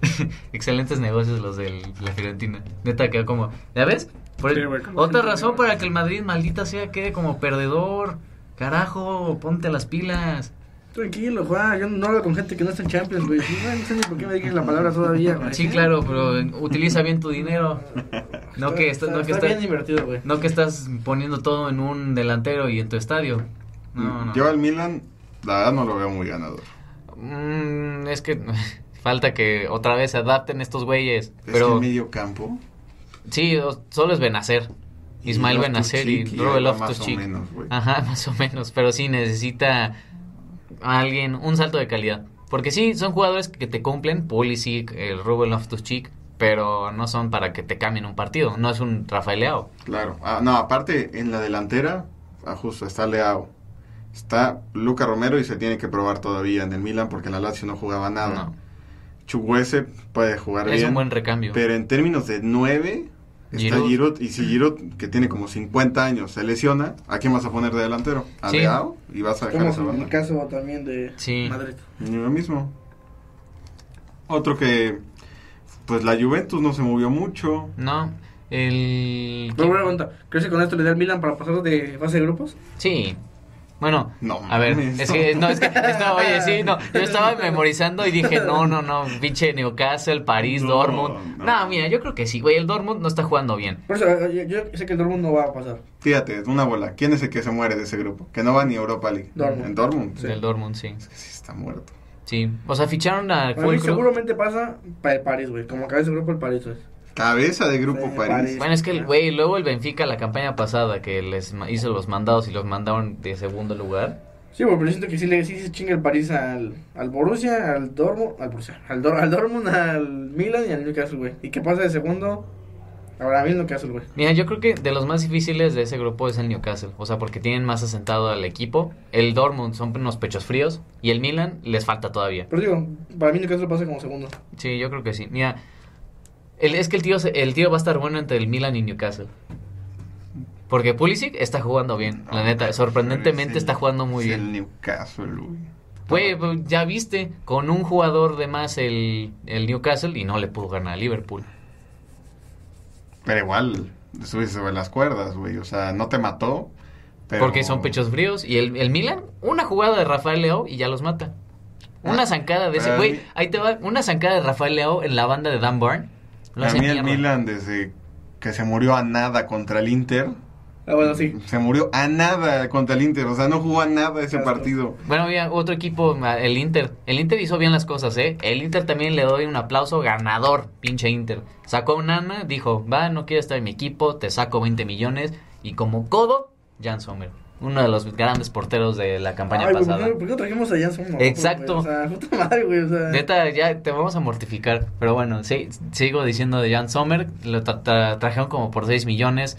Excelentes negocios los de la Fiorentina. Neta, quedó como, ¿ya ves? Por- Sí, como otra razón para que el Madrid, maldita sea, quede como perdedor. Carajo, ponte las pilas. Tranquilo, Juan. Yo no hablo con gente que no está en Champions, güey. No, no sé ni por qué me dices la palabra todavía, güey. Sí, claro, pero utiliza bien tu dinero. No que, está, está- no que está está- bien invertido, güey. no que estás poniendo todo en un delantero y en tu estadio. No, no. Yo al Milan, la verdad no lo veo muy ganador. Mm, es que falta que otra vez se adapten estos güeyes. Es que Pero el medio campo. sí, solo es Benacer. Ismael Benacer y Loftus-Cheek, Robert menos, güey. Ajá, más o menos. Pero sí necesita a alguien, un salto de calidad. Porque sí, son jugadores que te cumplen, Pulisic, el Ruben Loftus-Cheek, pero no son para que te cambien un partido. No es un Rafael Leao. Claro. Ah, no, aparte, en la delantera, ah, justo, está Leao. Está Luca Romero y se tiene que probar todavía en el Milan porque en la Lazio no jugaba nada. No. Chukwueze puede jugar Es bien. un buen recambio. Pero en términos de 9, está Giroud. Y si Giroud, que tiene como 50 años, se lesiona, ¿a quién vas a poner de delantero? ¿A Sí. Leao? Y vas a dejar Como esa en banda. el caso también de Sí. Madrid. Y Lo mismo. Otro que, pues la Juventus no se movió mucho. No, el... Pero pregunta. ¿Crees que con esto le da el Milan para pasar de fase de grupos? Sí. Bueno, No a ver, es que, no, es que, no, oye, sí, no, yo estaba memorizando y dije, no, no, no, pinche Newcastle, París, No, Dortmund. no. No. mira, yo creo que sí, güey, el Dortmund no está jugando bien. Por eso, eh, yo, yo sé que el Dortmund no va a pasar. Fíjate, una bola. ¿Quién es el que se muere de ese grupo? Que no va ni Europa League. Dortmund. En Dortmund. Sí. El Dortmund, sí. Es que sí está muerto. Sí, o sea, ficharon a Fulcrum. seguramente pasa para el París, güey. Como cabeza de grupo el París, güey. Cabeza de grupo Sí, París. París. Bueno, es que, el güey, luego el Benfica, la campaña pasada, que les hizo los mandados y los mandaron de segundo lugar. Sí, güey, pero siento que sí, le, sí se chinga el París al, al Borussia, al Dortmund, al Borussia, al, Dor- al Dortmund, al Milan y al Newcastle, güey. ¿Y qué pasa de segundo? Ahora mismo Newcastle, güey. Mira, yo creo que de los más difíciles de ese grupo es el Newcastle. O sea, porque tienen más asentado al equipo. El Dortmund son unos pechos fríos. Y el Milan les falta todavía. Pero digo, para mí Newcastle pasa como segundo. Sí, yo creo que sí. Mira, el, es que el tío, el tío va a estar bueno entre el Milan y Newcastle. Porque Pulisic está jugando bien, la neta. Sorprendentemente Es el- está jugando muy es bien. El Newcastle, güey. Güey, pues, ya viste, con un jugador de más el, el Newcastle y no le pudo ganar a Liverpool. Pero igual, estuviste sobre las cuerdas, güey. O sea, no te mató. Pero... Porque son pechos fríos. Y el, el Milan, una jugada de Rafael Leao y ya los mata. Una Ah, zancada de ese, güey, ahí te va, una zancada de Rafael Leao en la banda de Dan Barn. Lo A hace mí el. Milan, desde que se murió a nada contra el Inter, Ah, bueno, sí. se murió a nada contra el Inter. O sea, no jugó a nada ese Exacto. partido. Bueno, mira, otro equipo, el Inter. El Inter hizo bien las cosas, ¿eh? El Inter también le doy un aplauso ganador, pinche Inter. Sacó un Nana, dijo, va, no quiero estar en mi equipo, te saco 20 millones. Y como codo, Jan Sommer. Uno de los grandes porteros de la campaña Ay, güey, ¿por pasada. qué, por qué trajimos a? Exacto. güey? O sea, puta madre, güey. O sea, Neta, ya te vamos a mortificar. Pero bueno, sí, sigo diciendo de Jan Sommer. Lo tra- tra- trajeron como por 6 millones.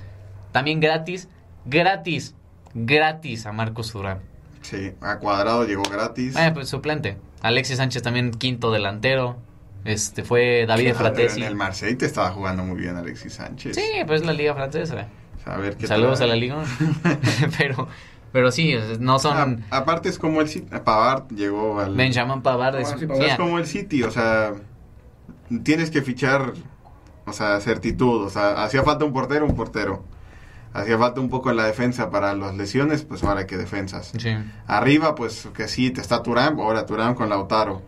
También gratis. Gratis. Gratis a Marcos Durán. Sí, a cuadrado llegó gratis. Ah, pues suplente. Alexis Sánchez también quinto delantero. Este fue David Fratesi. En el Marseille te estaba jugando muy bien Alexis Sánchez. Sí, pues la liga francesa. O sea, a ver qué Saludos a la liga. pero pero sí, no son Ah, aparte es como el City. Pavard llegó al. Benjamin Pavard. Ah, es- sí, sea, mira, es como el City, o sea, tienes que fichar, o sea, certitud, o sea, hacía falta un portero, un portero. Hacía falta un poco en la defensa para las lesiones, pues ahora que defensas. sí. Arriba, pues que sí, te está Turán, ahora Turán con Lautaro.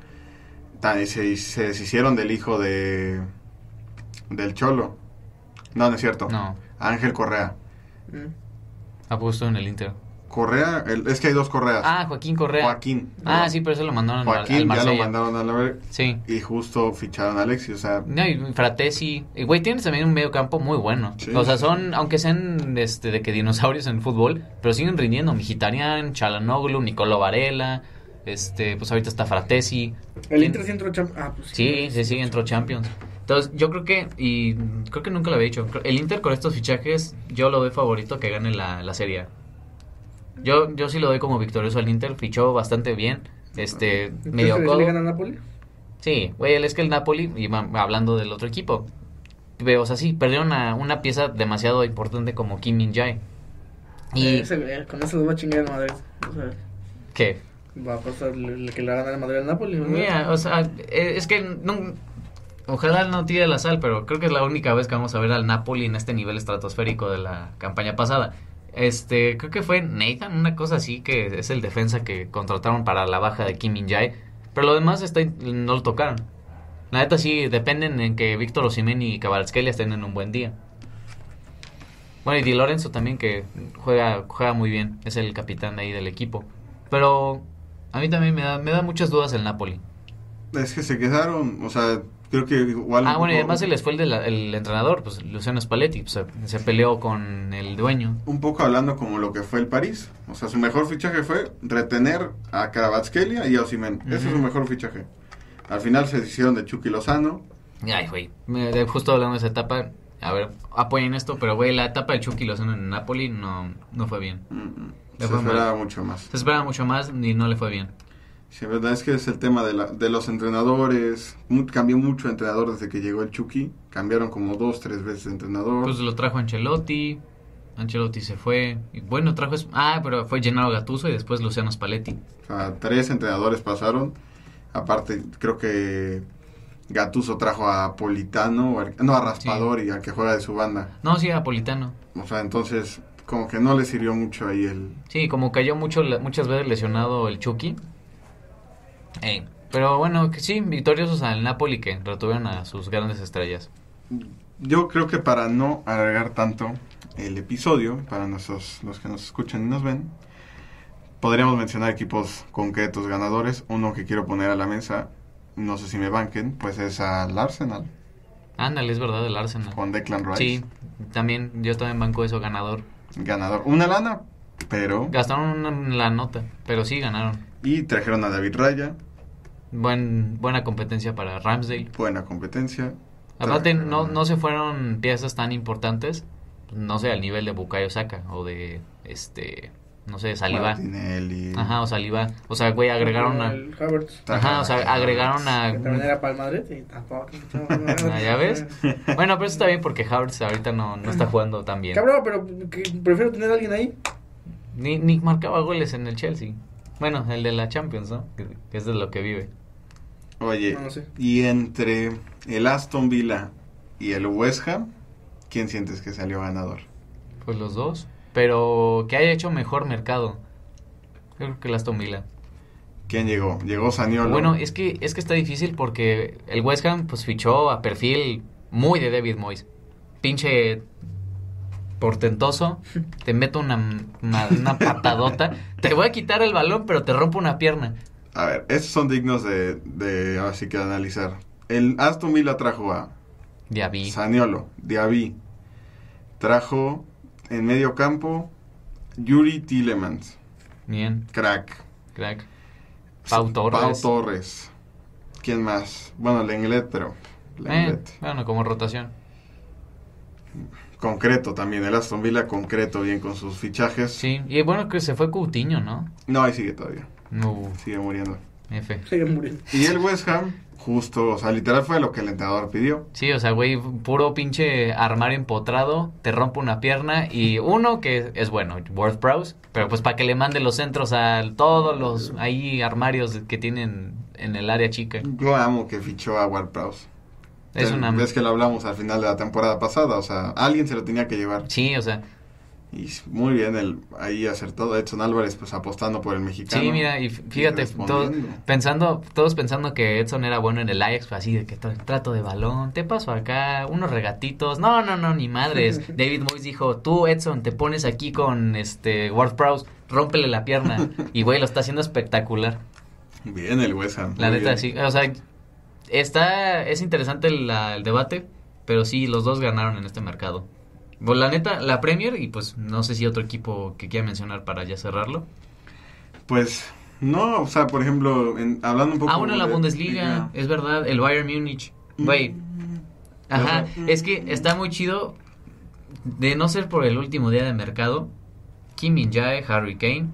Tan- Se, se deshicieron del hijo de del Cholo. No, no es cierto. No, Ángel Correa. ha puesto en el Inter. Correa, el- es que hay dos Correas. Ah, Joaquín Correa. Joaquín. Ah, sí, pero eso lo mandaron al- al Joaquín ya lo mandaron a la ver Sí. y justo ficharon a Alexis, o sea, No, y Fratesi. Y güey, tienes también un medio campo muy bueno. Sí, o sea, sí, son, aunque sean este, de que dinosaurios en fútbol, pero siguen rindiendo. Mkhitaryan, Chalanoglu, Nicolo Varela. Este, pues ahorita está Fratesi. El Inter sí entró Champions. Ah, pues Sí, sí, sí, entró Champions. Entonces, yo creo que, y creo que nunca lo había dicho, el Inter con estos fichajes, yo lo doy favorito que gane la, la Serie A. Yo, yo sí lo doy como victorioso al Inter, fichó bastante bien, este, ¿Entonces medio le- le gana a Napoli? Sí, güey, es que el Napoli, y hablando del otro equipo, o sea, sí, perdieron una, una pieza demasiado importante como Kim Min Jae. Y, Eh, ese, con eso lo va a chingar el Madrid. O sea, ¿qué? va a pasar el, que le gana el Madrid al Napoli. ¿no? Mira, o sea, eh, es que no, ojalá no tire la sal, pero creo que es la única vez que vamos a ver al Napoli en este nivel estratosférico de la campaña pasada. Este, creo que fue Nathan, una cosa así, que es el defensa que contrataron para la baja de Kim Min-jae, pero lo demás está, no lo tocaron. La neta sí, dependen en que Víctor Osimhen y Kvaratskhelia estén en un buen día. Bueno, y Di Lorenzo también que juega, juega muy bien, es el capitán ahí del equipo. Pero a mí también me da, me da muchas dudas el Napoli. Es que se quedaron, o sea, creo que igual... Ah, bueno, y además se les fue el, de la- el entrenador, pues Luciano Spalletti, pues, se, peleó con el dueño. Un poco hablando como lo que fue el París. O sea, su mejor fichaje fue retener a Karabatskelia y a Osimhen. Ese es su mejor fichaje. Al final se hicieron de Chucky Lozano. Ay, güey, justo hablando de esa etapa, a ver, apoyen esto, pero güey, la etapa de Chucky Lozano en Napoli no, no fue bien. Mm, mm. Se fue mal. esperaba mucho más. Se esperaba mucho más y no le fue bien. Sí, verdad es que es el tema de, la, de los entrenadores. Mu- cambió mucho de entrenador desde que llegó el Chucky. Cambiaron como dos, tres veces de entrenador. Pues lo trajo Ancelotti, Ancelotti se fue, y bueno, trajo, ah, pero fue Gennaro Gattuso y después Luciano Spalletti. O sea, tres entrenadores pasaron. Aparte, creo que Gatuso trajo a Politano, no, a Raspador y al que juega de su banda. No, sí, Napolitano. O sea, entonces, como que no le sirvió mucho ahí el... Sí, como cayó mucho, muchas veces lesionado el Chucky. Pero bueno, que sí, victoriosos al Napoli que retuvieron a sus grandes estrellas. Yo creo que para no alargar tanto el episodio, para nuestros, los que nos escuchan y nos ven, podríamos mencionar equipos concretos ganadores. Uno que quiero poner a la mesa, no sé si me banquen, pues es al Arsenal, Ándale, es verdad, el Arsenal. con Declan Rice. Sí, también, yo también banco eso, ganador. Ganador. Una lana, pero... Gastaron una- la nota, pero sí ganaron. Y trajeron a David Raya, Buen, buena competencia para Ramsdale. buena competencia. Aparte, Trajeron no, no se fueron piezas tan importantes, no sé, al nivel de Bukayo Saka o de, este, no sé, Saliba. Martinelli. Ajá, o Saliba. O sea, güey, agregaron a... Ajá, o sea, agregaron a... Que también era para el Madrid y tampoco. Ah, ¿Ya ves? Bueno, pero eso está bien porque Havertz ahorita no, no está jugando tan bien. Cabrón, pero prefiero tener a alguien ahí. Ni, ni marcaba goles en el Chelsea. Bueno, el de la Champions, ¿no? Que, es de lo que vive. Oye, No, no sé. y entre el Aston Villa y el West Ham, ¿quién sientes que salió ganador? Pues los dos. Pero que haya hecho mejor mercado. Yo creo que el Aston Villa. ¿Quién llegó? Llegó Saniolo. Bueno, es que, es que está difícil porque el West Ham pues fichó a perfil muy de David Moyes. Pinche portentoso. Te meto una, una, una patadota. Te voy a quitar el balón, pero te rompo una pierna. A ver, estos son dignos de, de así que analizar. El Aston Villa trajo a vi. Saniolo, Diaby. Trajo en medio campo Yuri Tillemans, Bien, crack. crack. Pau Torres. Pau Torres. ¿Quién más? Bueno, Lenglet, pero Eh, Lenglet. bueno, como rotación. Concreto también, el Aston Villa concreto bien con sus fichajes. Sí, y bueno que se fue Coutinho, ¿no? No, ahí sigue todavía. No, Sigue muriendo. F. Sigue muriendo. Y el West Ham, justo, o sea, literal fue lo que el entrenador pidió. Sí, o sea, güey, puro pinche armario empotrado, te rompe una pierna y uno que es bueno, Worth Prowse, pero pues para que le mande los centros a todos los ahí armarios que tienen en el área chica. Yo amo que fichó a Ward Prowse. Es una... Ves que lo hablamos al final de la temporada pasada, o sea, alguien se lo tenía que llevar. Sí, o sea, Y muy bien el ahí acertado Edson Álvarez pues apostando por el mexicano. sí, mira, y fíjate, todo- respondiendo. pensando, todos pensando que Edson era bueno en el Ajax, pues así de que tra- trato de balón, te paso acá, unos regatitos, no, no, no, ni madres. David Moyes dijo, tú Edson, te pones aquí con este Ward Prowse, rómpele la pierna, y güey, lo está haciendo espectacular. Bien el West Ham. La neta, sí. O sea, está, es interesante la- el debate, pero sí, los dos ganaron en este mercado. Pues la neta, la Premier, y pues no sé si otro equipo que quiera mencionar para ya cerrarlo. Pues No, o sea, por ejemplo, en- hablando un poco... Ah, bueno, la de- Bundesliga, es verdad, el Bayern Múnich. Güey. Ajá, es que está muy chido. De no ser por el último día de mercado, Kim Min Jae, Harry Kane,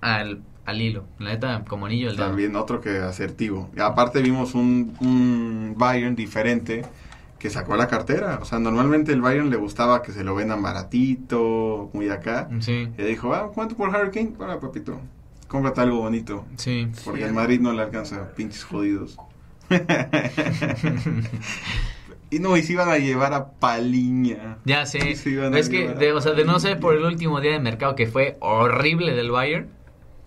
al, al hilo. La neta, como anillo. También otro que asertivo. Y aparte vimos un, un Bayern diferente que sacó la cartera. O sea, normalmente el Bayern le gustaba que se lo vendan baratito, muy acá. Sí, Y dijo, ah, ¿cuánto por Harry Kane? Bueno, papito, cómprate algo bonito. sí. Porque el Madrid no le alcanza, pinches jodidos. y no, y se iban a llevar a Paliña. Ya sé. Sí, es que, de, o sea, de no ser por el último día de mercado que fue horrible del Bayern,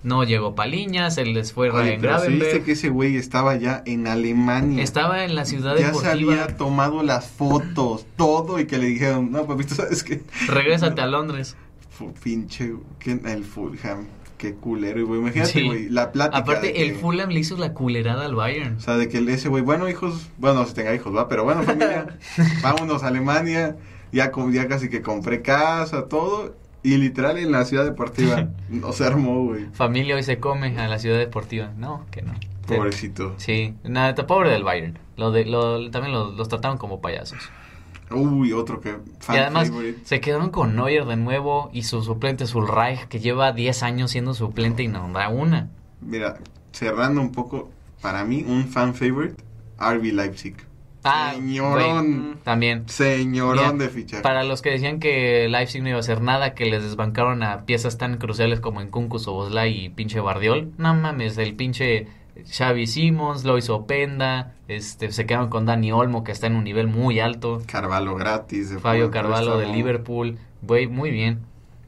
no llegó Paliña, se les fue Oye, pero se viste Gravenberg. que ese güey estaba ya en Alemania. Estaba en la ciudad ya se deportiva. había tomado las fotos, todo, y que le dijeron, no, papito, ¿sabes qué? Regrésate a Londres. Fu- pinche, ¿quién? el Fulham, qué culero, güey. Imagínate, Sí. güey, la plática. Aparte, que- el Fulham le hizo la culerada al Bayern. O sea, de que ese güey, bueno, hijos, bueno, si tenga hijos, va, pero bueno, familia, vámonos a Alemania, ya, ya casi que compré casa, todo, y literal en la ciudad deportiva, no se armó, güey. Familia hoy se come a la ciudad deportiva. No, que no. Pobrecito. Sí, nada, pobre del Bayern. Lo de, lo, también lo- los trataron como payasos. Uy, otro que fan y además favorite. se quedaron con Neuer de nuevo y su suplente Zulreich, que lleva 10 años siendo suplente y no da una. Mira, cerrando un poco, para mí, un fan favorite, RB Leipzig. Ah, Señorón. güey, también. Señorón Mira, de fichaje. Para los que decían que Leipzig no iba a hacer nada, que les desbancaron a piezas tan cruciales como en Kunkus, Oboslai y pinche Bardiol, no mames, el pinche Xavi Simons, Lois Openda, este, se quedaron con Dani Olmo, que está en un nivel muy alto, Carvalho gratis. de Fabio Carvalho de préstamo. Liverpool, güey, muy bien.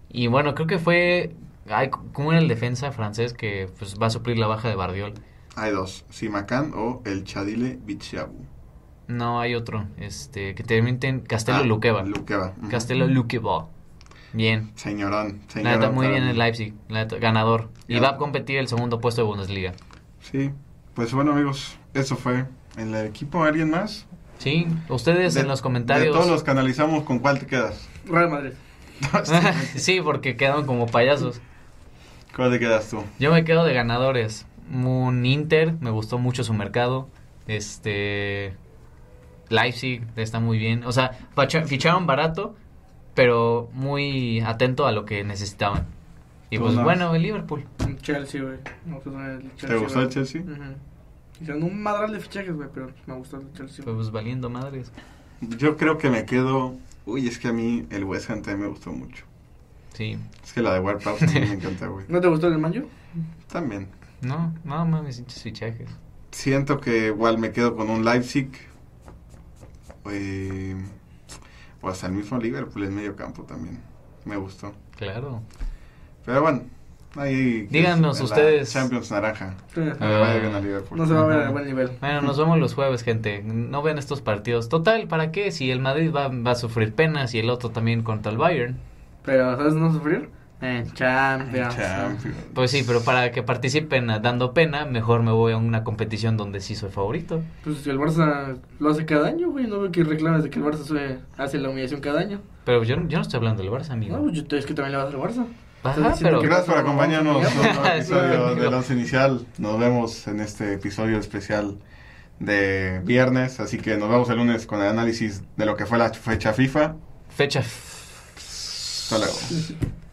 Y bueno, creo que fue, ay, ¿cómo era el defensa francés que pues, va a suplir la baja de Bardiol? Hay dos, Simacan o el Chadile Bichabu. No, hay otro, este, que termina en Castelo Ah, Luqueva. Luqueva. Castelo Luqueva. Bien. Señorón, La señorón. neta, muy bien el Leipzig, la neta, ganador. Y va a competir el segundo puesto de Bundesliga. Sí, pues bueno amigos, eso fue el equipo. ¿Alguien más? Sí, ustedes De- en los comentarios. De todos los que analizamos, ¿con cuál te quedas? Real Madrid. sí, porque quedaron como payasos. ¿Cuál te quedas tú? Yo me quedo de ganadores. Un Inter, me gustó mucho su mercado. Este. Leipzig está muy bien. O sea, ficharon barato, pero muy atento a lo que necesitaban. Y pues no. bueno, el Liverpool. El Chelsea, güey. Chelsea. ¿Te gustó el. Chelsea? Ujú. Hicieron un madral de fichajes, güey, pero me gustó el Chelsea. Pues valiendo madres. Yo creo que me quedo... Uy, es que a mí el West Ham también me gustó mucho. Sí. Es que la de también me encanta, güey. ¿No te gustó el Manju? También. No, no mames, fichajes. Siento que igual me quedo con un Leipzig. Eh, o hasta el mismo Liverpool en medio campo también. Me gustó. Claro. Pero bueno, ahí... Díganos ustedes. Champions naranja. Sí. Me vaya bien a Liverpool. No se va a ver a buen nivel. Bueno, nos vemos los jueves, gente. No vean estos partidos. Total, ¿para qué? Si el Madrid va, va a sufrir penas y el otro también contra el Bayern. Pero, ¿sabes no sufrir? En Champions. Champions. Pues sí, pero para que participen ah, dando pena, mejor me voy a una competición donde sí soy favorito. Pues si el Barça lo hace cada año, güey. No veo que reclames de que el Barça sube- hace la humillación cada año. Pero yo, yo no estoy hablando del Barça, amigo. No, pues yo- es que también le vas al Barça. Ajá, pero- Gracias por no, no, acompañarnos no, en un nuevo Sí, episodio del Once Inicial. Nos vemos en este episodio especial de viernes. Así que nos vemos el lunes con el análisis de lo que fue la fecha FIFA. Fecha. Hasta luego.